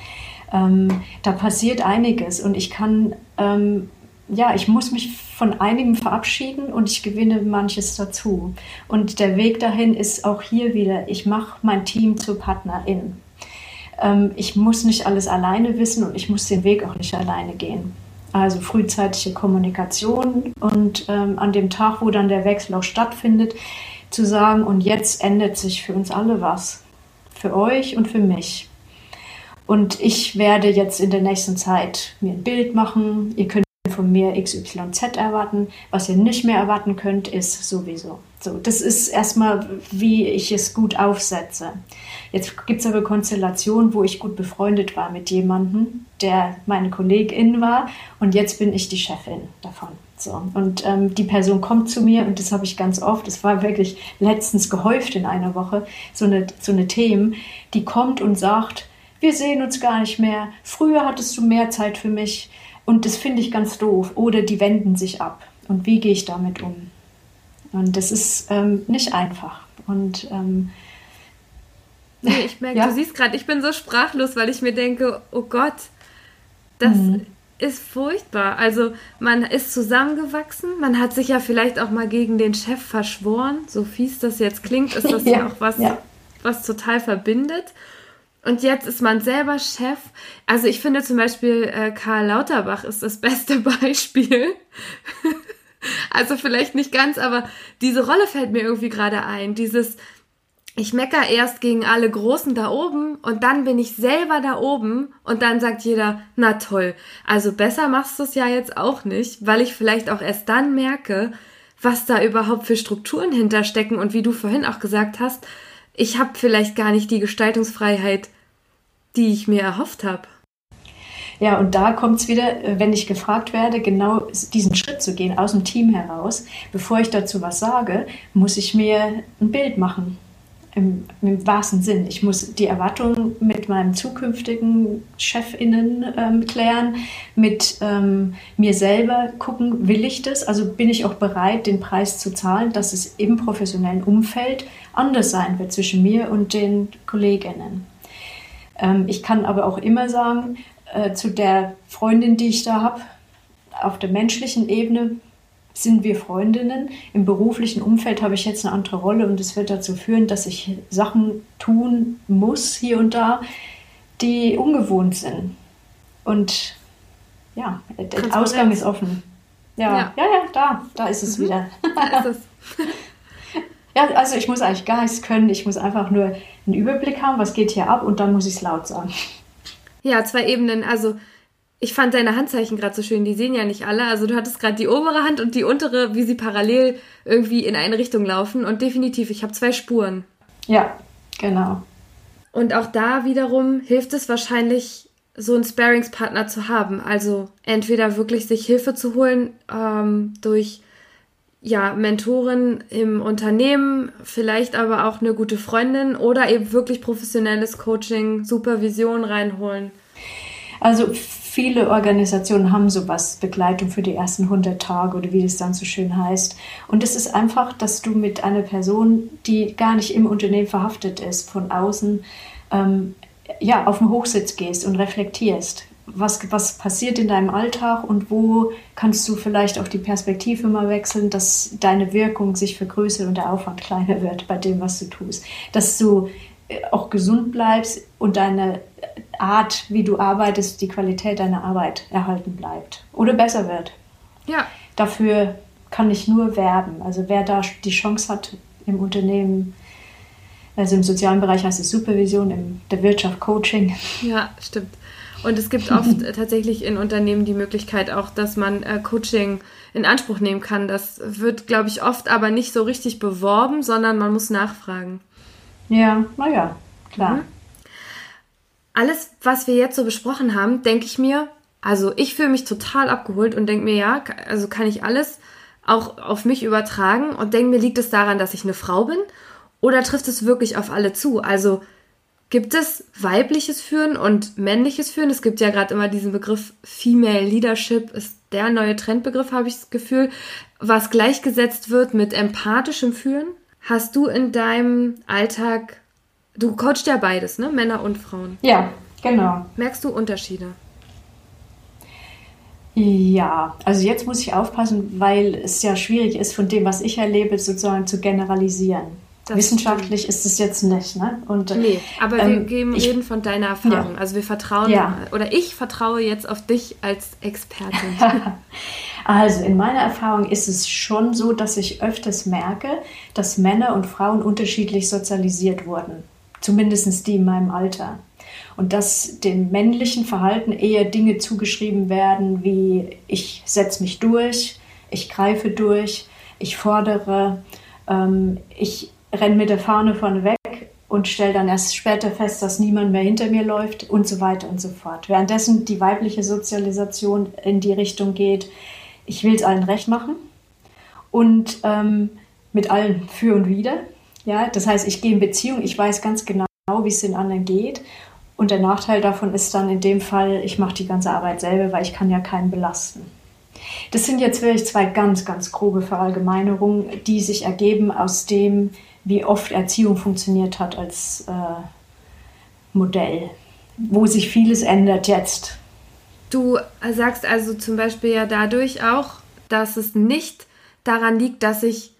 Ähm, da passiert einiges und ich kann, ähm, ja, ich muss mich von einigem verabschieden und ich gewinne manches dazu. Und der Weg dahin ist auch hier wieder, ich mache mein Team zur Partnerin. Ähm, ich muss nicht alles alleine wissen und ich muss den Weg auch nicht alleine gehen. Also frühzeitige Kommunikation und ähm, an dem Tag, wo dann der Wechsel auch stattfindet, zu sagen, und jetzt ändert sich für uns alle was. Für euch und für mich. Und ich werde jetzt in der nächsten Zeit mir ein Bild machen. Ihr könnt von mir XYZ erwarten. Was ihr nicht mehr erwarten könnt, ist sowieso. So, das ist erstmal, wie ich es gut aufsetze. Jetzt gibt es aber Konstellationen, wo ich gut befreundet war mit jemandem, der meine Kollegin war und jetzt bin ich die Chefin davon. So, und ähm, die Person kommt zu mir und das habe ich ganz oft, das war wirklich letztens gehäuft in einer Woche, so eine, so eine Themen, die kommt und sagt, wir sehen uns gar nicht mehr, früher hattest du mehr Zeit für mich und das finde ich ganz doof. Oder die wenden sich ab. Und wie gehe ich damit um? Und das ist ähm, nicht einfach. Und ähm, nee, ich merke, ja? du siehst gerade, ich bin so sprachlos, weil ich mir denke, oh Gott, das mhm. ist furchtbar. Also man ist zusammengewachsen, man hat sich ja vielleicht auch mal gegen den Chef verschworen. So fies das jetzt klingt, ist das ja, ja auch was, ja. was total verbindet. Und jetzt ist man selber Chef. Also ich finde zum Beispiel äh, Karl Lauterbach ist das beste Beispiel. also vielleicht nicht ganz, aber diese Rolle fällt mir irgendwie gerade ein. Dieses, ich mecker erst gegen alle Großen da oben und dann bin ich selber da oben und dann sagt jeder, na toll. Also besser machst du es ja jetzt auch nicht, weil ich vielleicht auch erst dann merke, was da überhaupt für Strukturen hinterstecken und wie du vorhin auch gesagt hast, ich habe vielleicht gar nicht die Gestaltungsfreiheit, die ich mir erhofft habe. Ja, und da kommt es wieder, wenn ich gefragt werde, genau diesen Schritt zu gehen aus dem Team heraus. Bevor ich dazu was sage, muss ich mir ein Bild machen. Im, im wahrsten Sinn. Ich muss die Erwartungen mit meinem zukünftigen Chefinnen ähm, klären, mit ähm, mir selber gucken, will ich das? Also bin ich auch bereit, den Preis zu zahlen, dass es im professionellen Umfeld anders sein wird zwischen mir und den Kolleginnen. Ähm, ich kann aber auch immer sagen, äh, zu der Freundin, die ich da habe, auf der menschlichen Ebene sind wir Freundinnen. Im beruflichen Umfeld habe ich jetzt eine andere Rolle und es wird dazu führen, dass ich Sachen tun muss hier und da, die ungewohnt sind. Und ja, der Ausgang ist offen. Ja, ja, ja, da, da ist es mhm. wieder. Da ist es. Ja, also ich muss eigentlich gar nichts können. Ich muss einfach nur einen Überblick haben, was geht hier ab und dann muss ich es laut sagen. Ja, zwei Ebenen. Also ich fand deine Handzeichen gerade so schön, die sehen ja nicht alle. Also du hattest gerade die obere Hand und die untere, wie sie parallel irgendwie in eine Richtung laufen. Und definitiv, ich habe zwei Spuren. Ja, genau. Und auch da wiederum hilft es wahrscheinlich, so einen Sparingspartner zu haben. Also entweder wirklich sich Hilfe zu holen ähm, durch ja, Mentoren im Unternehmen, vielleicht aber auch eine gute Freundin oder eben wirklich professionelles Coaching, Supervision reinholen. Also viele Organisationen haben sowas, Begleitung für die ersten 100 Tage oder wie das dann so schön heißt. Und es ist einfach, dass du mit einer Person, die gar nicht im Unternehmen verhaftet ist, von außen ähm, ja, auf den Hochsitz gehst und reflektierst. Was, was passiert in deinem Alltag und wo kannst du vielleicht auch die Perspektive mal wechseln, dass deine Wirkung sich vergrößert und der Aufwand kleiner wird bei dem, was du tust. Dass du äh, auch gesund bleibst und deine Art, wie du arbeitest, die Qualität deiner Arbeit erhalten bleibt oder besser wird. Ja. Dafür kann ich nur werben. Also wer da die Chance hat, im Unternehmen also im sozialen Bereich heißt es Supervision, in der Wirtschaft Coaching. Ja, stimmt. Und es gibt oft tatsächlich in Unternehmen die Möglichkeit auch, dass man äh, Coaching in Anspruch nehmen kann. Das wird, glaube ich, oft aber nicht so richtig beworben, sondern man muss nachfragen. Ja, naja, klar. Mhm. Alles, was wir jetzt so besprochen haben, denke ich mir, also ich fühle mich total abgeholt und denke mir, ja, also kann ich alles auch auf mich übertragen und denke mir, liegt es daran, dass ich eine Frau bin oder trifft es wirklich auf alle zu? Also gibt es weibliches Führen und männliches Führen? Es gibt ja gerade immer diesen Begriff Female Leadership, ist der neue Trendbegriff, habe ich das Gefühl, was gleichgesetzt wird mit empathischem Führen. Hast du in deinem Alltag, du coachst ja beides, ne? Männer und Frauen. Ja, genau. Merkst du Unterschiede? Ja, also jetzt muss ich aufpassen, weil es ja schwierig ist, von dem, was ich erlebe, sozusagen zu generalisieren. Das Wissenschaftlich stimmt. ist es jetzt nicht, ne? Und, nee, aber ähm, wir geben ich, reden von deiner Erfahrung. Ja. Also wir vertrauen, ja. oder ich vertraue jetzt auf dich als Expertin. also in meiner Erfahrung ist es schon so, dass ich öfters merke, dass Männer und Frauen unterschiedlich sozialisiert wurden. Zumindest die in meinem Alter. Und dass dem männlichen Verhalten eher Dinge zugeschrieben werden, wie ich setze mich durch, ich greife durch, ich fordere, ähm, ich renne mit der Fahne vorne weg und stelle dann erst später fest, dass niemand mehr hinter mir läuft und so weiter und so fort. Währenddessen die weibliche Sozialisation in die Richtung geht, ich will es allen recht machen und ähm, mit allen für und wider. Ja, das heißt, ich gehe in Beziehung, ich weiß ganz genau, wie es den anderen geht. Und der Nachteil davon ist dann in dem Fall, ich mache die ganze Arbeit selber, weil ich kann ja keinen belasten. Das sind jetzt wirklich zwei ganz, ganz grobe Verallgemeinerungen, die sich ergeben aus dem, wie oft Erziehung funktioniert hat als äh, Modell, wo sich vieles ändert jetzt. Du sagst also zum Beispiel ja dadurch auch, dass es nicht daran liegt, dass ich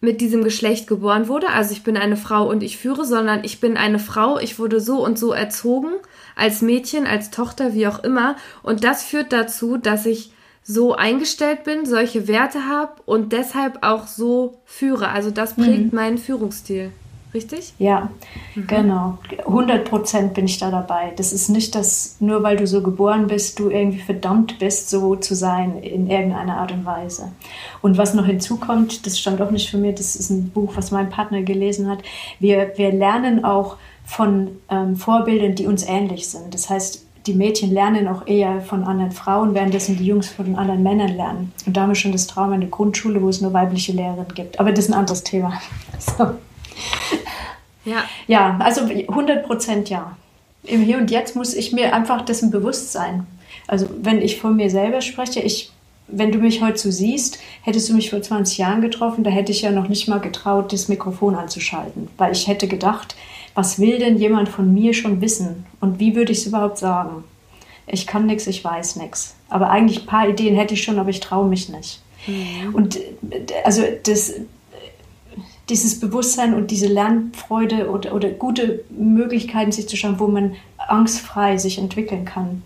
mit diesem Geschlecht geboren wurde, also ich bin eine Frau und ich führe, sondern ich bin eine Frau, ich wurde so und so erzogen, als Mädchen, als Tochter, wie auch immer. Und das führt dazu, dass ich so eingestellt bin, solche Werte habe und deshalb auch so führe. Also das prägt mhm. meinen Führungsstil. Richtig? Ja, mhm. genau. 100 Prozent bin ich da dabei. Das ist nicht, dass nur weil du so geboren bist, du irgendwie verdammt bist, so zu sein in irgendeiner Art und Weise. Und was noch hinzukommt, das stand auch nicht für mir, das ist ein Buch, was mein Partner gelesen hat. Wir, wir lernen auch von ähm, Vorbildern, die uns ähnlich sind. Das heißt, die Mädchen lernen auch eher von anderen Frauen, währenddessen die Jungs von anderen Männern lernen. Und da haben wir schon das Trauma in der Grundschule, wo es nur weibliche Lehrerinnen gibt. Aber das ist ein anderes Thema. So. Ja. Ja, also 100 Prozent ja. Im Hier und Jetzt muss ich mir einfach dessen bewusst sein. Also wenn ich von mir selber spreche, ich, wenn du mich heute so siehst, hättest du mich vor 20 Jahren getroffen, da hätte ich ja noch nicht mal getraut, das Mikrofon anzuschalten. Weil ich hätte gedacht, was will denn jemand von mir schon wissen? Und wie würde ich es überhaupt sagen? Ich kann nichts, ich weiß nichts. Aber eigentlich ein paar Ideen hätte ich schon, aber ich traue mich nicht. Mhm. Und also das, dieses Bewusstsein und diese Lernfreude oder, oder gute Möglichkeiten sich zu schauen, wo man angstfrei sich entwickeln kann,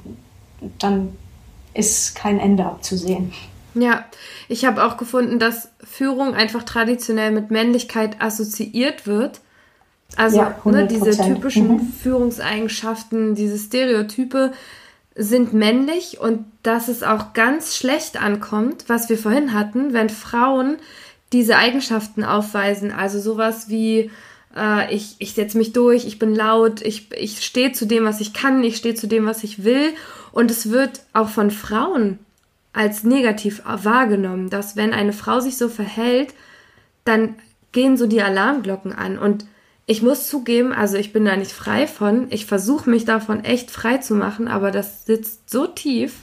dann ist kein Ende abzusehen. Ja, ich habe auch gefunden, dass Führung einfach traditionell mit Männlichkeit assoziiert wird also ja, ne, diese typischen mhm. Führungseigenschaften, diese Stereotype, sind männlich und dass es auch ganz schlecht ankommt, was wir vorhin hatten, wenn Frauen diese Eigenschaften aufweisen. Also sowas wie, äh, ich, ich setze mich durch, ich bin laut, ich, ich stehe zu dem, was ich kann, ich stehe zu dem, was ich will. Und es wird auch von Frauen als negativ wahrgenommen, dass wenn eine Frau sich so verhält, dann gehen so die Alarmglocken an. Und ich muss zugeben, also ich bin da nicht frei von. Ich versuche mich davon echt frei zu machen, aber das sitzt so tief.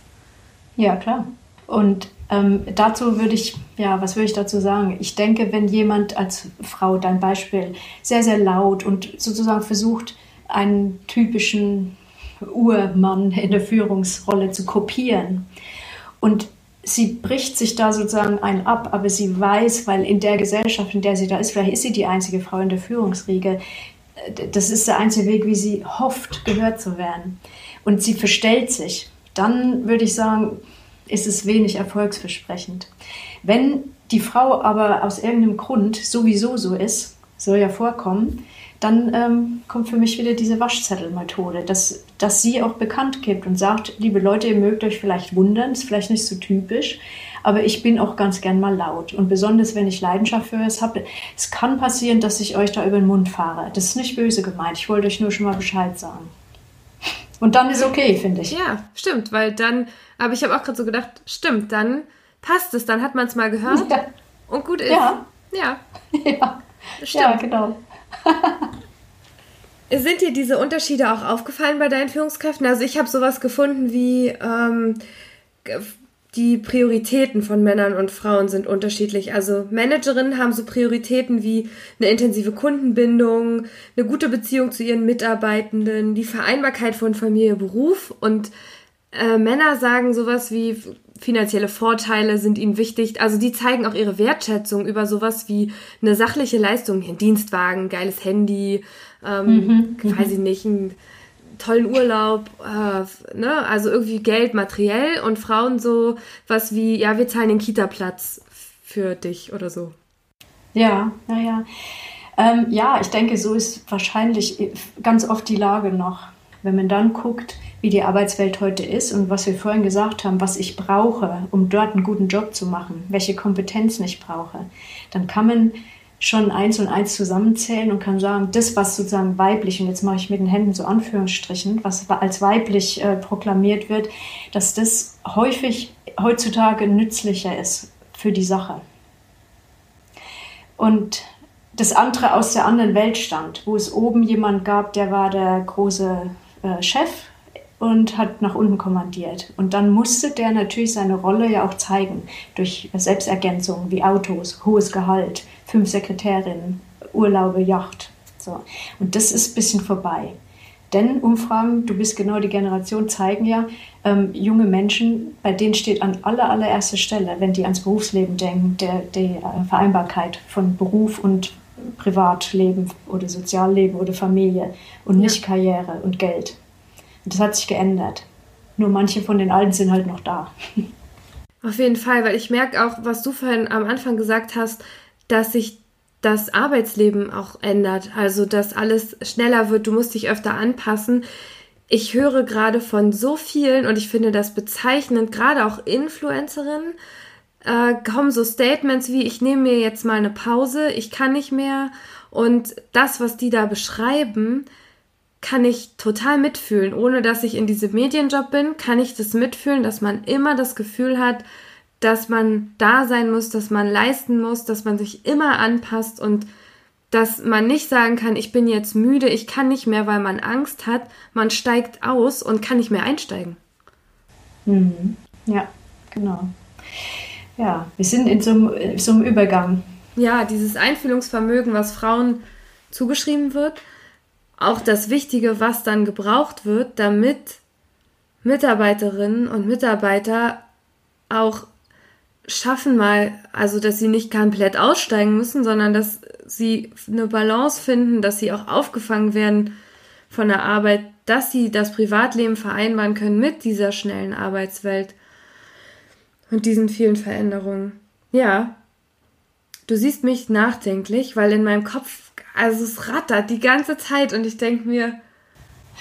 Ja, klar. Und ähm, dazu würde ich, ja, was würde ich dazu sagen? Ich denke, wenn jemand als Frau, dein Beispiel, sehr, sehr laut und sozusagen versucht, einen typischen Urmann in der Führungsrolle zu kopieren und sie bricht sich da sozusagen ein ab, aber sie weiß, weil in der Gesellschaft, in der sie da ist, vielleicht ist sie die einzige Frau in der Führungsriege, das ist der einzige Weg, wie sie hofft, gehört zu werden. Und sie verstellt sich. Dann würde ich sagen, ist es wenig erfolgsversprechend. Wenn die Frau aber aus irgendeinem Grund sowieso so ist, soll ja vorkommen, dann ähm, kommt für mich wieder diese Waschzettelmethode, dass, dass sie auch bekannt gibt und sagt, liebe Leute, ihr mögt euch vielleicht wundern, ist vielleicht nicht so typisch, aber ich bin auch ganz gern mal laut. Und besonders, wenn ich Leidenschaft für es habe, es kann passieren, dass ich euch da über den Mund fahre. Das ist nicht böse gemeint, ich wollte euch nur schon mal Bescheid sagen. Und dann ist okay, finde ich. Ja, stimmt, weil dann, aber ich habe auch gerade so gedacht, stimmt, dann passt es, dann hat man es mal gehört ja. und gut ist. Ja. Ja. Ja, stimmt. ja genau. Sind dir diese Unterschiede auch aufgefallen bei deinen Führungskräften? Also ich habe sowas gefunden wie ähm, die Prioritäten von Männern und Frauen sind unterschiedlich. Also Managerinnen haben so Prioritäten wie eine intensive Kundenbindung, eine gute Beziehung zu ihren Mitarbeitenden, die Vereinbarkeit von Familie, Beruf und äh, Männer sagen sowas wie finanzielle Vorteile sind ihnen wichtig. Also die zeigen auch ihre Wertschätzung über sowas wie eine sachliche Leistung, Dienstwagen, geiles Handy, ähm, mhm, weiß ich nicht, einen tollen Urlaub, äh, ne? also irgendwie Geld materiell und Frauen so was wie, ja, wir zahlen den Kita-Platz für dich oder so. Ja, naja. Ähm, ja, ich denke, so ist wahrscheinlich ganz oft die Lage noch. Wenn man dann guckt, wie die Arbeitswelt heute ist und was wir vorhin gesagt haben, was ich brauche, um dort einen guten Job zu machen, welche Kompetenzen ich brauche, dann kann man schon eins und eins zusammenzählen und kann sagen, das, was sozusagen weiblich, und jetzt mache ich mit den Händen so Anführungsstrichen, was als weiblich äh, proklamiert wird, dass das häufig heutzutage nützlicher ist für die Sache. Und das andere aus der anderen Welt stammt, wo es oben jemand gab, der war der große äh, Chef und hat nach unten kommandiert. Und dann musste der natürlich seine Rolle ja auch zeigen durch Selbstergänzungen wie Autos, hohes Gehalt, fünf Sekretärinnen, Urlaube, Yacht. So. Und das ist ein bisschen vorbei. Denn Umfragen, du bist genau die Generation, zeigen ja, ähm, junge Menschen, bei denen steht an aller, allererster Stelle, wenn die ans Berufsleben denken, der, die äh, Vereinbarkeit von Beruf und Privatleben oder Sozialleben oder Familie und nicht Karriere und Geld. Das hat sich geändert. Nur manche von den Alten sind halt noch da. Auf jeden Fall, weil ich merke auch, was du vorhin am Anfang gesagt hast, dass sich das Arbeitsleben auch ändert. Also, dass alles schneller wird, du musst dich öfter anpassen. Ich höre gerade von so vielen und ich finde das bezeichnend, gerade auch Influencerinnen, äh, kommen so Statements wie, ich nehme mir jetzt mal eine Pause, ich kann nicht mehr. Und das, was die da beschreiben, kann ich total mitfühlen. Ohne dass ich in diesem Medienjob bin, kann ich das mitfühlen, dass man immer das Gefühl hat, dass man da sein muss, dass man leisten muss, dass man sich immer anpasst und dass man nicht sagen kann, ich bin jetzt müde, ich kann nicht mehr, weil man Angst hat. Man steigt aus und kann nicht mehr einsteigen. Mhm. Ja, genau. Ja, wir sind in so einem, so einem Übergang. Ja, dieses Einfühlungsvermögen, was Frauen zugeschrieben wird, auch das Wichtige, was dann gebraucht wird, damit Mitarbeiterinnen und Mitarbeiter auch schaffen mal, also dass sie nicht komplett aussteigen müssen, sondern dass sie eine Balance finden, dass sie auch aufgefangen werden von der Arbeit, dass sie das Privatleben vereinbaren können mit dieser schnellen Arbeitswelt und diesen vielen Veränderungen. Ja, du siehst mich nachdenklich, weil in meinem Kopf, also es rattert die ganze Zeit und ich denke mir,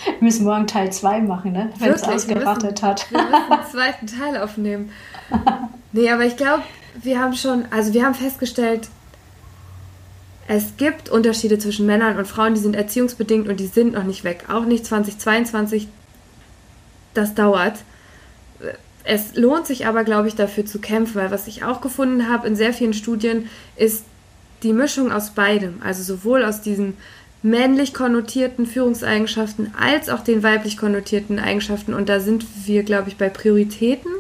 Wir müssen morgen Teil 2 machen, ne? wenn es ausgerottet hat. Wir müssen einen zweiten Teil aufnehmen. Nee, aber ich glaube, wir haben schon, also wir haben festgestellt, es gibt Unterschiede zwischen Männern und Frauen, die sind erziehungsbedingt und die sind noch nicht weg. Auch nicht 2022. Das dauert. Es lohnt sich aber, glaube ich, dafür zu kämpfen, weil was ich auch gefunden habe in sehr vielen Studien ist die Mischung aus beidem. Also sowohl aus diesen männlich konnotierten Führungseigenschaften als auch den weiblich konnotierten Eigenschaften. Und da sind wir, glaube ich, bei Prioritäten.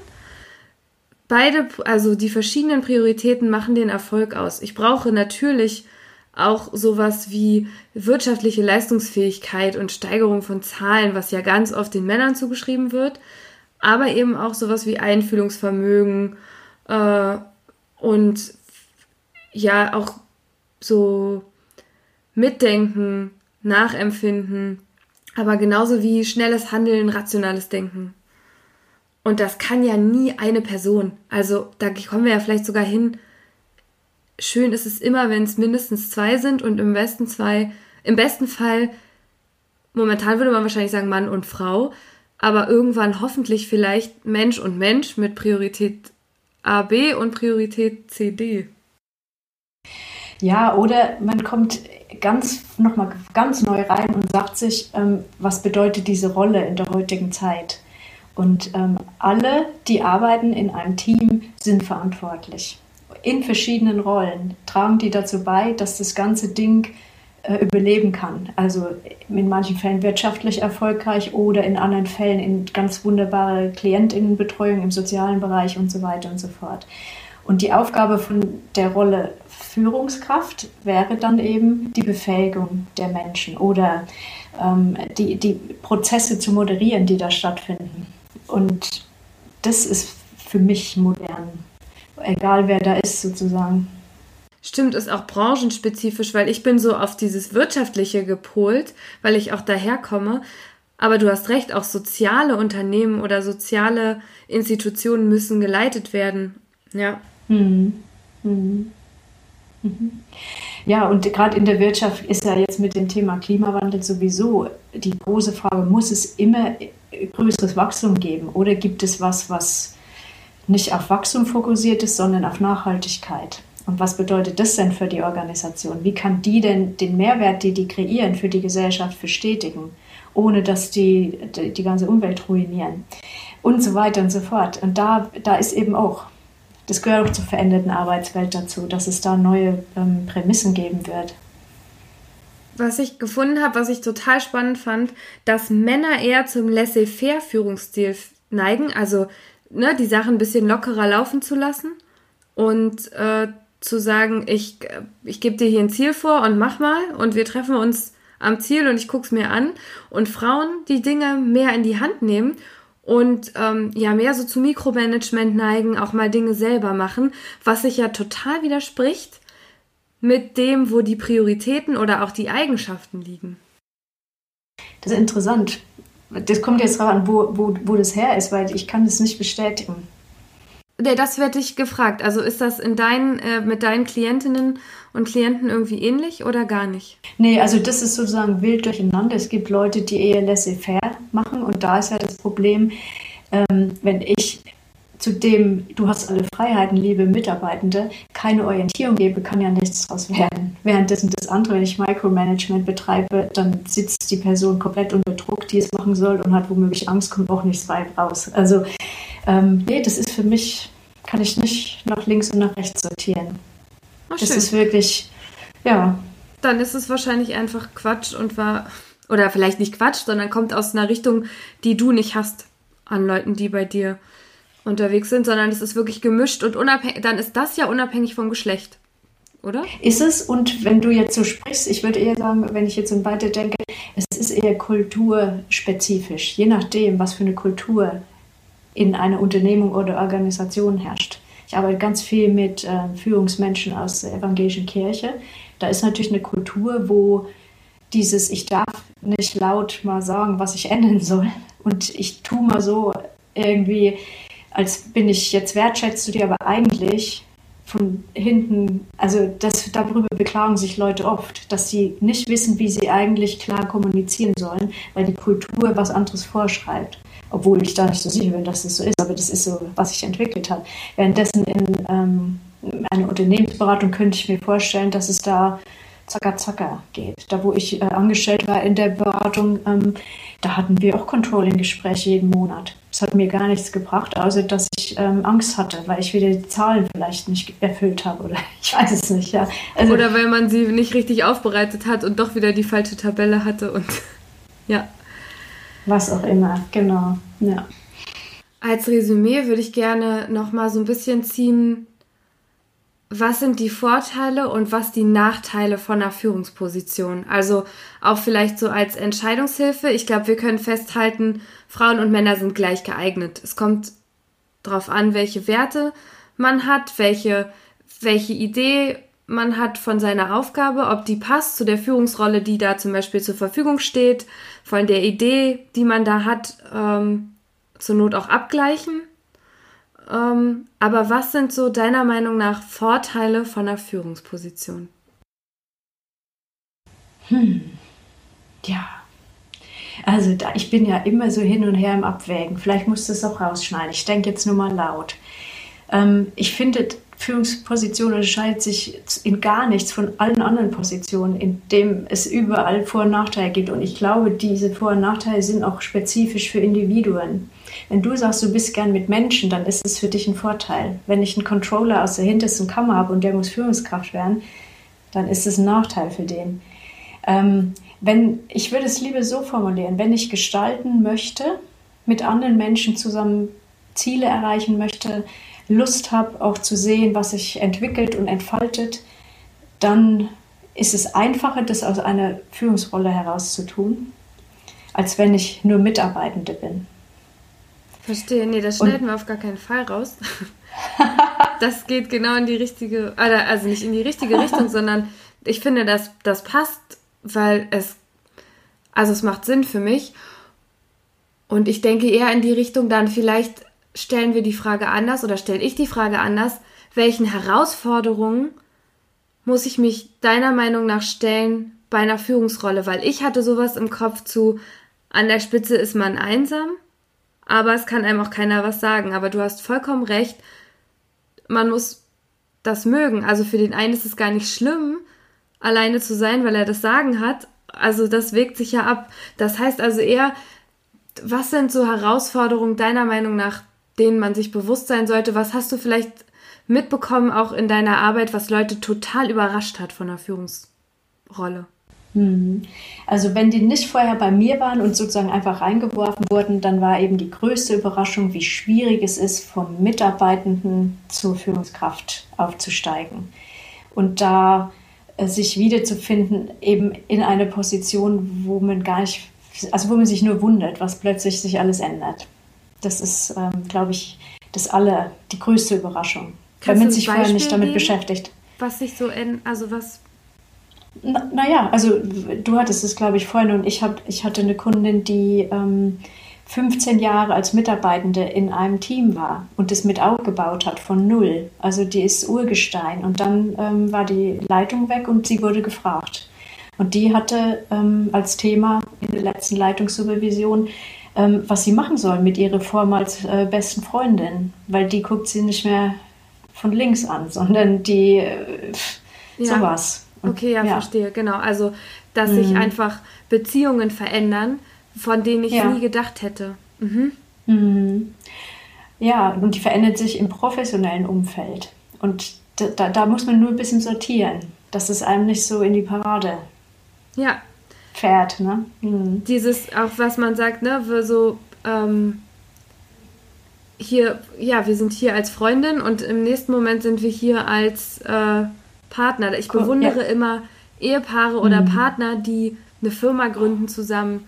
Beide, also die verschiedenen Prioritäten machen den Erfolg aus. Ich brauche natürlich auch sowas wie wirtschaftliche Leistungsfähigkeit und Steigerung von Zahlen, was ja ganz oft den Männern zugeschrieben wird, aber eben auch sowas wie Einfühlungsvermögen äh, und ja auch so Mitdenken, Nachempfinden, aber genauso wie schnelles Handeln, rationales Denken. Und das kann ja nie eine Person. Also da kommen wir ja vielleicht sogar hin. Schön ist es immer, wenn es mindestens zwei sind und im besten zwei, im besten Fall, momentan würde man wahrscheinlich sagen Mann und Frau, aber irgendwann hoffentlich vielleicht Mensch und Mensch mit Priorität A, B und Priorität C, D. Ja, oder man kommt ganz nochmal ganz neu rein und sagt sich, ähm, was bedeutet diese Rolle in der heutigen Zeit? Und ähm, alle, die arbeiten in einem Team, sind verantwortlich. In verschiedenen Rollen tragen die dazu bei, dass das ganze Ding äh, überleben kann. Also in manchen Fällen wirtschaftlich erfolgreich oder in anderen Fällen in ganz wunderbare Klientinnenbetreuung im sozialen Bereich und so weiter und so fort. Und die Aufgabe von der Rolle Führungskraft wäre dann eben die Befähigung der Menschen oder ähm, die, die Prozesse zu moderieren, die da stattfinden. Und das ist für mich modern, egal wer da ist sozusagen. Stimmt, ist auch branchenspezifisch, weil ich bin so auf dieses Wirtschaftliche gepolt, weil ich auch daherkomme. Aber du hast recht, auch soziale Unternehmen oder soziale Institutionen müssen geleitet werden. Ja. Mhm. Mhm. Ja, und gerade in der Wirtschaft ist ja jetzt mit dem Thema Klimawandel sowieso die große Frage, muss es immer größeres Wachstum geben oder gibt es was, was nicht auf Wachstum fokussiert ist, sondern auf Nachhaltigkeit? Und was bedeutet das denn für die Organisation? Wie kann die denn den Mehrwert, die die kreieren, für die Gesellschaft bestätigen, ohne dass die die, die ganze Umwelt ruinieren? Und so weiter und so fort. Und da, da ist eben auch das gehört auch zur veränderten Arbeitswelt dazu, dass es da neue ähm, Prämissen geben wird. Was ich gefunden habe, was ich total spannend fand, dass Männer eher zum Laissez-faire-Führungsstil neigen, also ne, die Sachen ein bisschen lockerer laufen zu lassen und äh, zu sagen, ich, ich gebe dir hier ein Ziel vor und mach mal und wir treffen uns am Ziel und ich gucke es mir an. Und Frauen, die Dinge mehr in die Hand nehmen und ähm, ja mehr so zu Mikromanagement neigen, auch mal Dinge selber machen, was sich ja total widerspricht mit dem, wo die Prioritäten oder auch die Eigenschaften liegen. Das ist interessant. Das kommt jetzt dran, wo, wo, wo das her ist, weil ich kann das nicht bestätigen. Das werde ich gefragt. Also ist das in deinen, äh, mit deinen Klientinnen und Klienten irgendwie ähnlich oder gar nicht? Nee, also das ist sozusagen wild durcheinander. Es gibt Leute, die eher laissez-faire machen und da ist ja das Problem, ähm, wenn ich zu dem, du hast alle Freiheiten, liebe Mitarbeitende, keine Orientierung gebe, kann ja nichts daraus werden. Währenddessen das andere, wenn ich Micromanagement betreibe, dann sitzt die Person komplett unter Druck, die es machen soll und hat womöglich Angst, kommt auch nichts weit raus. Also ähm, nee, das ist für mich, kann ich nicht nach links und nach rechts sortieren. Oh, das ist wirklich, ja. Dann ist es wahrscheinlich einfach Quatsch und war, oder vielleicht nicht Quatsch, sondern kommt aus einer Richtung, die du nicht hast an Leuten, die bei dir unterwegs sind, sondern es ist wirklich gemischt und unabhängig, dann ist das ja unabhängig vom Geschlecht, oder? Ist es und wenn du jetzt so sprichst, ich würde eher sagen, wenn ich jetzt so weiter denke, es ist eher kulturspezifisch, je nachdem, was für eine Kultur in einer Unternehmung oder Organisation herrscht. Ich arbeite ganz viel mit äh, Führungsmenschen aus der evangelischen Kirche. Da ist natürlich eine Kultur, wo dieses Ich darf nicht laut mal sagen, was ich ändern soll. Und ich tue mal so irgendwie, als bin ich jetzt wertschätzt du dir, aber eigentlich von hinten, also das, darüber beklagen sich Leute oft, dass sie nicht wissen, wie sie eigentlich klar kommunizieren sollen, weil die Kultur was anderes vorschreibt. Obwohl ich da nicht so sicher bin, dass das so ist, aber das ist so, was sich entwickelt hat. Währenddessen in ähm, einer Unternehmensberatung könnte ich mir vorstellen, dass es da zacker zacker geht. Da, wo ich äh, angestellt war in der Beratung, ähm, da hatten wir auch Controlling-Gespräche jeden Monat. Es hat mir gar nichts gebracht, außer dass ich ähm, Angst hatte, weil ich wieder die Zahlen vielleicht nicht erfüllt habe oder ich weiß es nicht. Ja. Also, oder weil man sie nicht richtig aufbereitet hat und doch wieder die falsche Tabelle hatte und ja. Was auch immer, genau. Ja. Als Resümee würde ich gerne noch mal so ein bisschen ziehen, was sind die Vorteile und was die Nachteile von einer Führungsposition? Also auch vielleicht so als Entscheidungshilfe. Ich glaube, wir können festhalten, Frauen und Männer sind gleich geeignet. Es kommt darauf an, welche Werte man hat, welche, welche Idee man hat von seiner Aufgabe, ob die passt zu der Führungsrolle, die da zum Beispiel zur Verfügung steht, von der Idee, die man da hat, ähm, zur Not auch abgleichen ähm, aber was sind so deiner Meinung nach Vorteile von einer Führungsposition? Hm. Ja. Also da, ich bin ja immer so hin und her im Abwägen. Vielleicht musst du es auch rausschneiden. Ich denke jetzt nur mal laut. Ähm, ich finde, Führungsposition unterscheidet sich in gar nichts von allen anderen Positionen, in dem es überall Vor- und Nachteile gibt. Und ich glaube, diese Vor- und Nachteile sind auch spezifisch für Individuen. Wenn du sagst, du bist gern mit Menschen, dann ist es für dich ein Vorteil. Wenn ich einen Controller aus der hintersten Kammer habe und der muss Führungskraft werden, dann ist es ein Nachteil für den. Ähm, wenn, ich würde es lieber so formulieren, wenn ich gestalten möchte, mit anderen Menschen zusammen Ziele erreichen möchte, Lust habe, auch zu sehen, was sich entwickelt und entfaltet, dann ist es einfacher, das aus einer Führungsrolle heraus zu tun, als wenn ich nur Mitarbeitende bin. Verstehe, nee, das schneiden und, wir auf gar keinen Fall raus. das geht genau in die richtige, also nicht in die richtige Richtung, sondern ich finde, dass das passt, weil es, also es macht Sinn für mich. Und ich denke eher in die Richtung dann vielleicht stellen wir die Frage anders oder stelle ich die Frage anders, welchen Herausforderungen muss ich mich deiner Meinung nach stellen bei einer Führungsrolle? Weil ich hatte sowas im Kopf zu, an der Spitze ist man einsam, aber es kann einem auch keiner was sagen. Aber du hast vollkommen recht, man muss das mögen. Also für den einen ist es gar nicht schlimm, alleine zu sein, weil er das Sagen hat. Also das wägt sich ja ab. Das heißt also eher, was sind so Herausforderungen deiner Meinung nach, denen man sich bewusst sein sollte. Was hast du vielleicht mitbekommen, auch in deiner Arbeit, was Leute total überrascht hat von der Führungsrolle? Mhm. Also wenn die nicht vorher bei mir waren und sozusagen einfach reingeworfen wurden, dann war eben die größte Überraschung, wie schwierig es ist, vom Mitarbeitenden zur Führungskraft aufzusteigen. Und da äh, sich wiederzufinden, eben in einer Position, wo man gar nicht, also wo man sich nur wundert, was plötzlich sich alles ändert. Das ist, ähm, glaube ich, das alle, die größte Überraschung. Kannst wenn man sich vorher nicht damit geben, beschäftigt. Was sich so, in, also was. Naja, na also du hattest es, glaube ich, vorhin und ich, hab, ich hatte eine Kundin, die ähm, 15 Jahre als Mitarbeitende in einem Team war und das mit aufgebaut hat von null. Also die ist Urgestein und dann ähm, war die Leitung weg und sie wurde gefragt. Und die hatte ähm, als Thema in der letzten Leitungssupervision, ähm, was sie machen soll mit ihrer vormals äh, besten Freundin, weil die guckt sie nicht mehr von links an, sondern die äh, ja. sowas. Und, okay, ja, ja, verstehe, genau. Also, dass mhm. sich einfach Beziehungen verändern, von denen ich ja. nie gedacht hätte. Mhm. Mhm. Ja, und die verändert sich im professionellen Umfeld. Und da, da muss man nur ein bisschen sortieren, dass es einem nicht so in die Parade ja fährt. Ne? Mhm. Dieses, auch was man sagt, ne, so ähm, hier, ja, wir sind hier als Freundin und im nächsten Moment sind wir hier als äh, Partner. Ich bewundere ja. immer Ehepaare oder mhm. Partner, die eine Firma gründen zusammen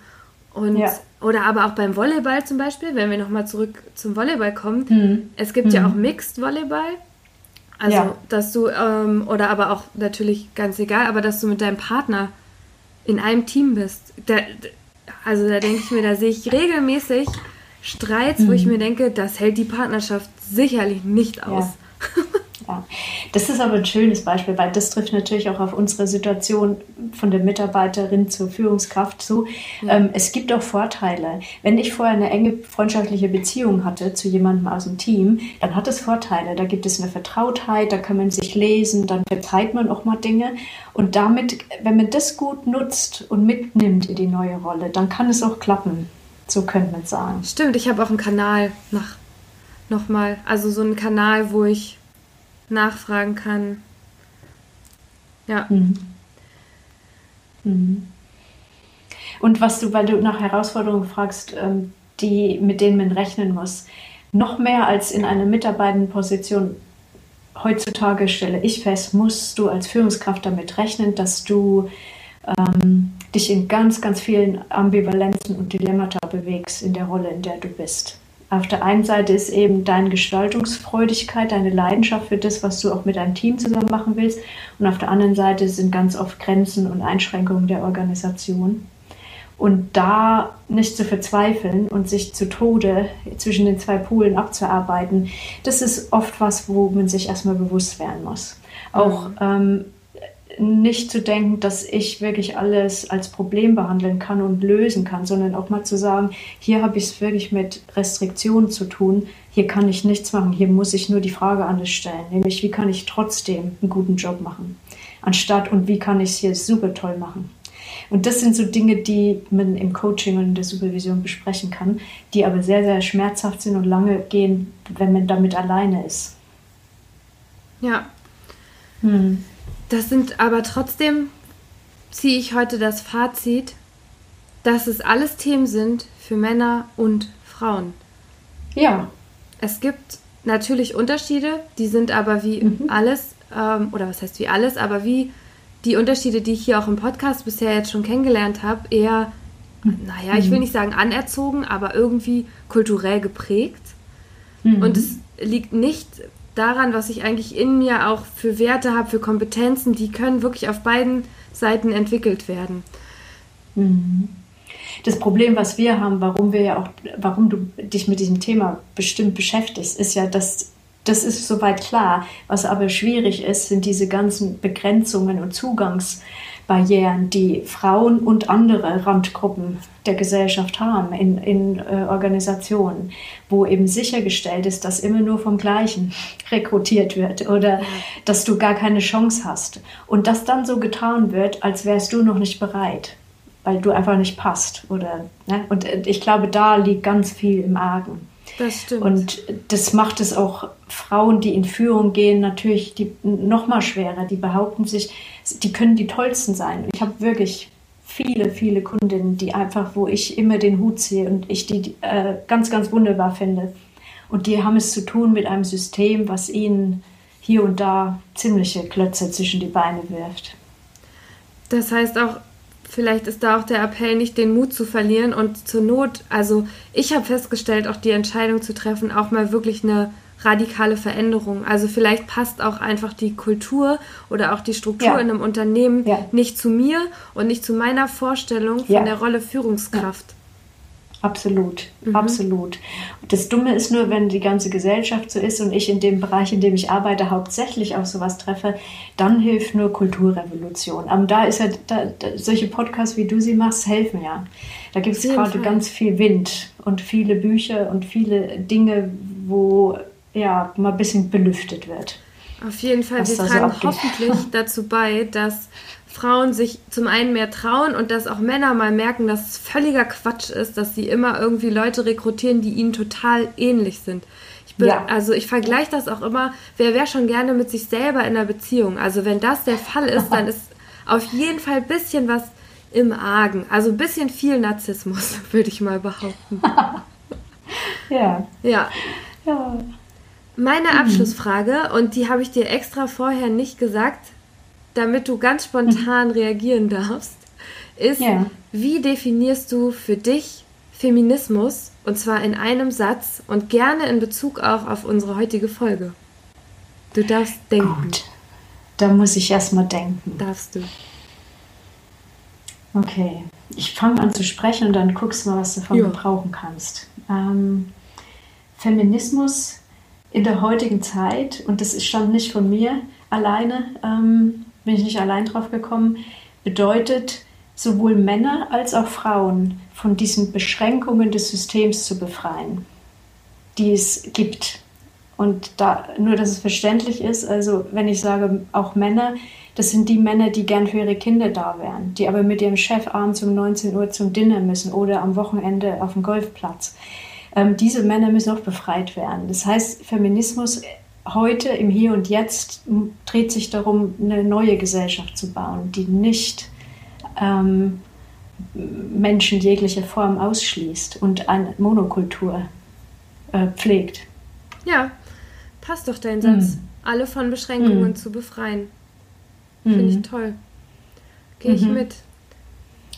und ja. oder aber auch beim Volleyball zum Beispiel, wenn wir nochmal zurück zum Volleyball kommen. Mhm. Es gibt mhm. ja auch Mixed Volleyball. Also, ja. dass du, ähm, oder aber auch natürlich ganz egal, aber dass du mit deinem Partner in einem Team bist. Da, also da denke ich mir, da sehe ich regelmäßig Streits, mhm. wo ich mhm. mir denke, das hält die Partnerschaft sicherlich nicht aus. Ja. ja. Das ist aber ein schönes Beispiel, weil das trifft natürlich auch auf unsere Situation von der Mitarbeiterin zur Führungskraft zu. Ja. Ähm, es gibt auch Vorteile. Wenn ich vorher eine enge freundschaftliche Beziehung hatte zu jemandem aus dem Team, dann hat es Vorteile. Da gibt es eine Vertrautheit, da kann man sich lesen, dann verzeiht man auch mal Dinge. Und damit, wenn man das gut nutzt und mitnimmt in die neue Rolle, dann kann es auch klappen. So könnte man sagen. Stimmt, ich habe auch einen Kanal nach nochmal, also so einen Kanal, wo ich nachfragen kann. Ja. Mhm. Mhm. Und was du, weil du nach Herausforderungen fragst, ähm, die, mit denen man rechnen muss, noch mehr als in einer Mitarbeitendenposition heutzutage stelle ich fest, musst du als Führungskraft damit rechnen, dass du ähm, dich in ganz, ganz vielen Ambivalenzen und Dilemmata bewegst in der Rolle, in der du bist. Auf der einen Seite ist eben deine Gestaltungsfreudigkeit, deine Leidenschaft für das, was du auch mit deinem Team zusammen machen willst. Und auf der anderen Seite sind ganz oft Grenzen und Einschränkungen der Organisation. Und da nicht zu verzweifeln und sich zu Tode zwischen den zwei Polen abzuarbeiten, das ist oft was, wo man sich erstmal bewusst werden muss. Auch mhm. ähm, nicht zu denken, dass ich wirklich alles als Problem behandeln kann und lösen kann, sondern auch mal zu sagen, hier habe ich es wirklich mit Restriktionen zu tun, hier kann ich nichts machen, hier muss ich nur die Frage anders stellen, nämlich wie kann ich trotzdem einen guten Job machen, anstatt und wie kann ich es hier super toll machen. Und das sind so Dinge, die man im Coaching und in der Supervision besprechen kann, die aber sehr, sehr schmerzhaft sind und lange gehen, wenn man damit alleine ist. Ja. Hm. Das sind aber trotzdem, ziehe ich heute das Fazit, dass es alles Themen sind für Männer und Frauen. Ja. Es gibt natürlich Unterschiede, die sind aber wie mhm. alles, ähm, oder was heißt wie alles, aber wie die Unterschiede, die ich hier auch im Podcast bisher jetzt schon kennengelernt habe, eher, mhm. naja, ich will mhm. nicht sagen anerzogen, aber irgendwie kulturell geprägt. Mhm. Und es liegt nicht daran, was ich eigentlich in mir auch für Werte habe, für Kompetenzen, die können wirklich auf beiden Seiten entwickelt werden. Mhm. Das Problem, was wir haben, warum wir ja auch, warum du dich mit diesem Thema bestimmt beschäftigst, ist ja, dass das ist soweit klar. Was aber schwierig ist, sind diese ganzen Begrenzungen und Zugangs Barrieren, die Frauen und andere Randgruppen der Gesellschaft haben in, in äh, Organisationen, wo eben sichergestellt ist, dass immer nur vom Gleichen rekrutiert wird oder dass du gar keine Chance hast. Und dass dann so getan wird, als wärst du noch nicht bereit, weil du einfach nicht passt. Oder, ne? Und äh, ich glaube, da liegt ganz viel im Argen. Das stimmt. Und das macht es auch Frauen, die in Führung gehen, natürlich die, noch mal schwerer. Die behaupten sich, die können die tollsten sein. Ich habe wirklich viele, viele Kundinnen, die einfach, wo ich immer den Hut ziehe und ich die äh, ganz, ganz wunderbar finde. Und die haben es zu tun mit einem System, was ihnen hier und da ziemliche Klötze zwischen die Beine wirft. Das heißt auch, vielleicht ist da auch der Appell, nicht den Mut zu verlieren und zur Not, also ich habe festgestellt, auch die Entscheidung zu treffen, auch mal wirklich eine radikale Veränderung. Also vielleicht passt auch einfach die Kultur oder auch die Struktur ja. in einem Unternehmen ja. nicht zu mir und nicht zu meiner Vorstellung von ja. der Rolle Führungskraft. Absolut, mhm. absolut. Das Dumme ist nur, wenn die ganze Gesellschaft so ist und ich in dem Bereich, in dem ich arbeite, hauptsächlich auf sowas treffe, dann hilft nur Kulturrevolution. Aber da ist ja, da, da, solche Podcasts, wie du sie machst, helfen ja. Da gibt es gerade ganz viel Wind und viele Bücher und viele Dinge, wo ja mal ein bisschen belüftet wird. Auf jeden Fall, wir tragen so hoffentlich dazu bei, dass Frauen sich zum einen mehr trauen und dass auch Männer mal merken, dass es völliger Quatsch ist, dass sie immer irgendwie Leute rekrutieren, die ihnen total ähnlich sind. Ich bin, ja. Also ich vergleiche das auch immer, wer wäre schon gerne mit sich selber in einer Beziehung? Also wenn das der Fall ist, dann ist auf jeden Fall ein bisschen was im Argen. Also ein bisschen viel Narzissmus, würde ich mal behaupten. ja. Ja. Ja. Meine mhm. Abschlussfrage, und die habe ich dir extra vorher nicht gesagt, damit du ganz spontan mhm. reagieren darfst, ist, ja. wie definierst du für dich Feminismus? Und zwar in einem Satz und gerne in Bezug auch auf unsere heutige Folge. Du darfst denken. Gut. Da muss ich erstmal denken. Darfst du. Okay. Ich fange an zu sprechen und dann guckst du mal, was du davon jo. gebrauchen kannst. Ähm, Feminismus in der heutigen Zeit, und das stammt nicht von mir alleine, ähm, bin ich nicht allein drauf gekommen, bedeutet, sowohl Männer als auch Frauen von diesen Beschränkungen des Systems zu befreien, die es gibt. Und da, nur, dass es verständlich ist, also wenn ich sage auch Männer, das sind die Männer, die gern für ihre Kinder da wären, die aber mit ihrem Chef abends um 19 Uhr zum Dinner müssen oder am Wochenende auf dem Golfplatz. Ähm, diese Männer müssen auch befreit werden. Das heißt, Feminismus heute im Hier und Jetzt dreht sich darum, eine neue Gesellschaft zu bauen, die nicht ähm, Menschen jeglicher Form ausschließt und eine Monokultur äh, pflegt. Ja, passt doch dein Satz. Mhm. Alle von Beschränkungen mhm. zu befreien. Finde ich mhm. toll. Gehe ich mhm. mit.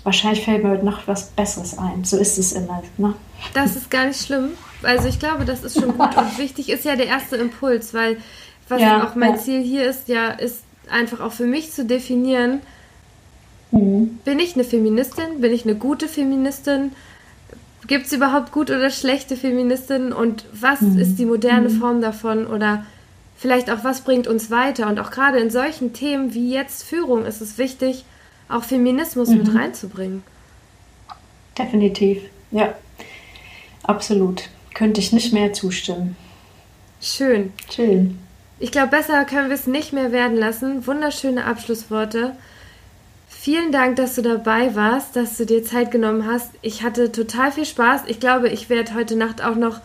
Wahrscheinlich fällt mir heute noch was Besseres ein. So ist es immer. Ne? Das ist gar nicht schlimm. Also ich glaube, das ist schon gut und wichtig ist ja der erste Impuls, weil was ja, auch mein ja. Ziel hier ist, ja, ist einfach auch für mich zu definieren, mhm. bin ich eine Feministin, bin ich eine gute Feministin, gibt es überhaupt gut oder schlechte Feministinnen und was mhm. ist die moderne mhm. Form davon oder vielleicht auch was bringt uns weiter und auch gerade in solchen Themen wie jetzt Führung ist es wichtig, auch Feminismus mit mhm. reinzubringen. Definitiv, ja, absolut könnte ich nicht mehr zustimmen. Schön. Schön. Ich glaube, besser können wir es nicht mehr werden lassen. Wunderschöne Abschlussworte. Vielen Dank, dass du dabei warst, dass du dir Zeit genommen hast. Ich hatte total viel Spaß. Ich glaube, ich werde heute Nacht auch noch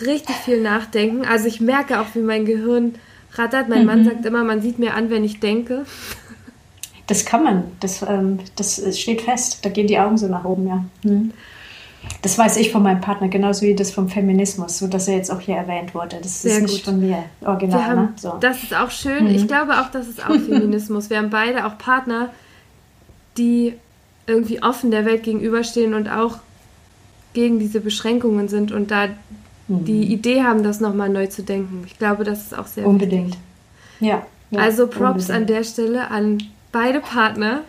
richtig viel nachdenken. Also ich merke auch, wie mein Gehirn rattert. Mein mhm. Mann sagt immer, man sieht mir an, wenn ich denke. Das kann man. Das, ähm, das steht fest. Da gehen die Augen so nach oben, ja. Mhm. Das weiß ich von meinem Partner, genauso wie das vom Feminismus, so dass er jetzt auch hier erwähnt wurde. Das Sehr ist nicht gut. von mir original. Haben, ne? so. Das ist auch schön. Mhm. Ich glaube auch, das ist auch Feminismus. Wir haben beide auch Partner, die irgendwie offen der Welt gegenüberstehen und auch gegen diese Beschränkungen sind und da mhm. die Idee haben, das nochmal neu zu denken. Ich glaube, das ist auch sehr Unbedingt. Wichtig. Ja, ja. Also Props unbedingt. an der Stelle an beide Partner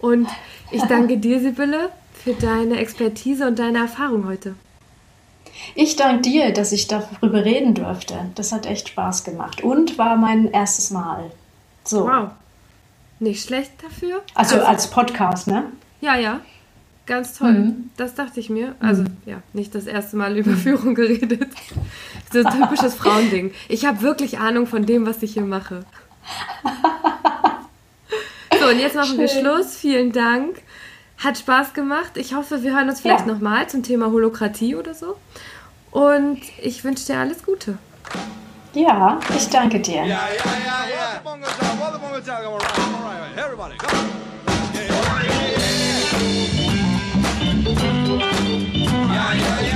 und ich danke dir, Sibylle, für deine Expertise und deine Erfahrung heute. Ich danke dir, dass ich darüber reden durfte. Das hat echt Spaß gemacht und war mein erstes Mal. So. Wow. Nicht schlecht dafür. Also, also als Podcast, ne? Ja, ja. Ganz toll. Mhm. Das dachte ich mir. Also, mhm. ja, nicht das erste Mal über Führung geredet. So ein typisches Frauending. Ich habe wirklich Ahnung von dem, was ich hier mache. So, und jetzt machen Schön. wir Schluss. Vielen Dank. Hat Spaß gemacht. Ich hoffe, wir hören uns vielleicht ja. nochmal zum Thema Holokratie oder so. Und ich wünsche dir alles Gute. Ja, ich danke dir. Ja, ja, ja, yeah.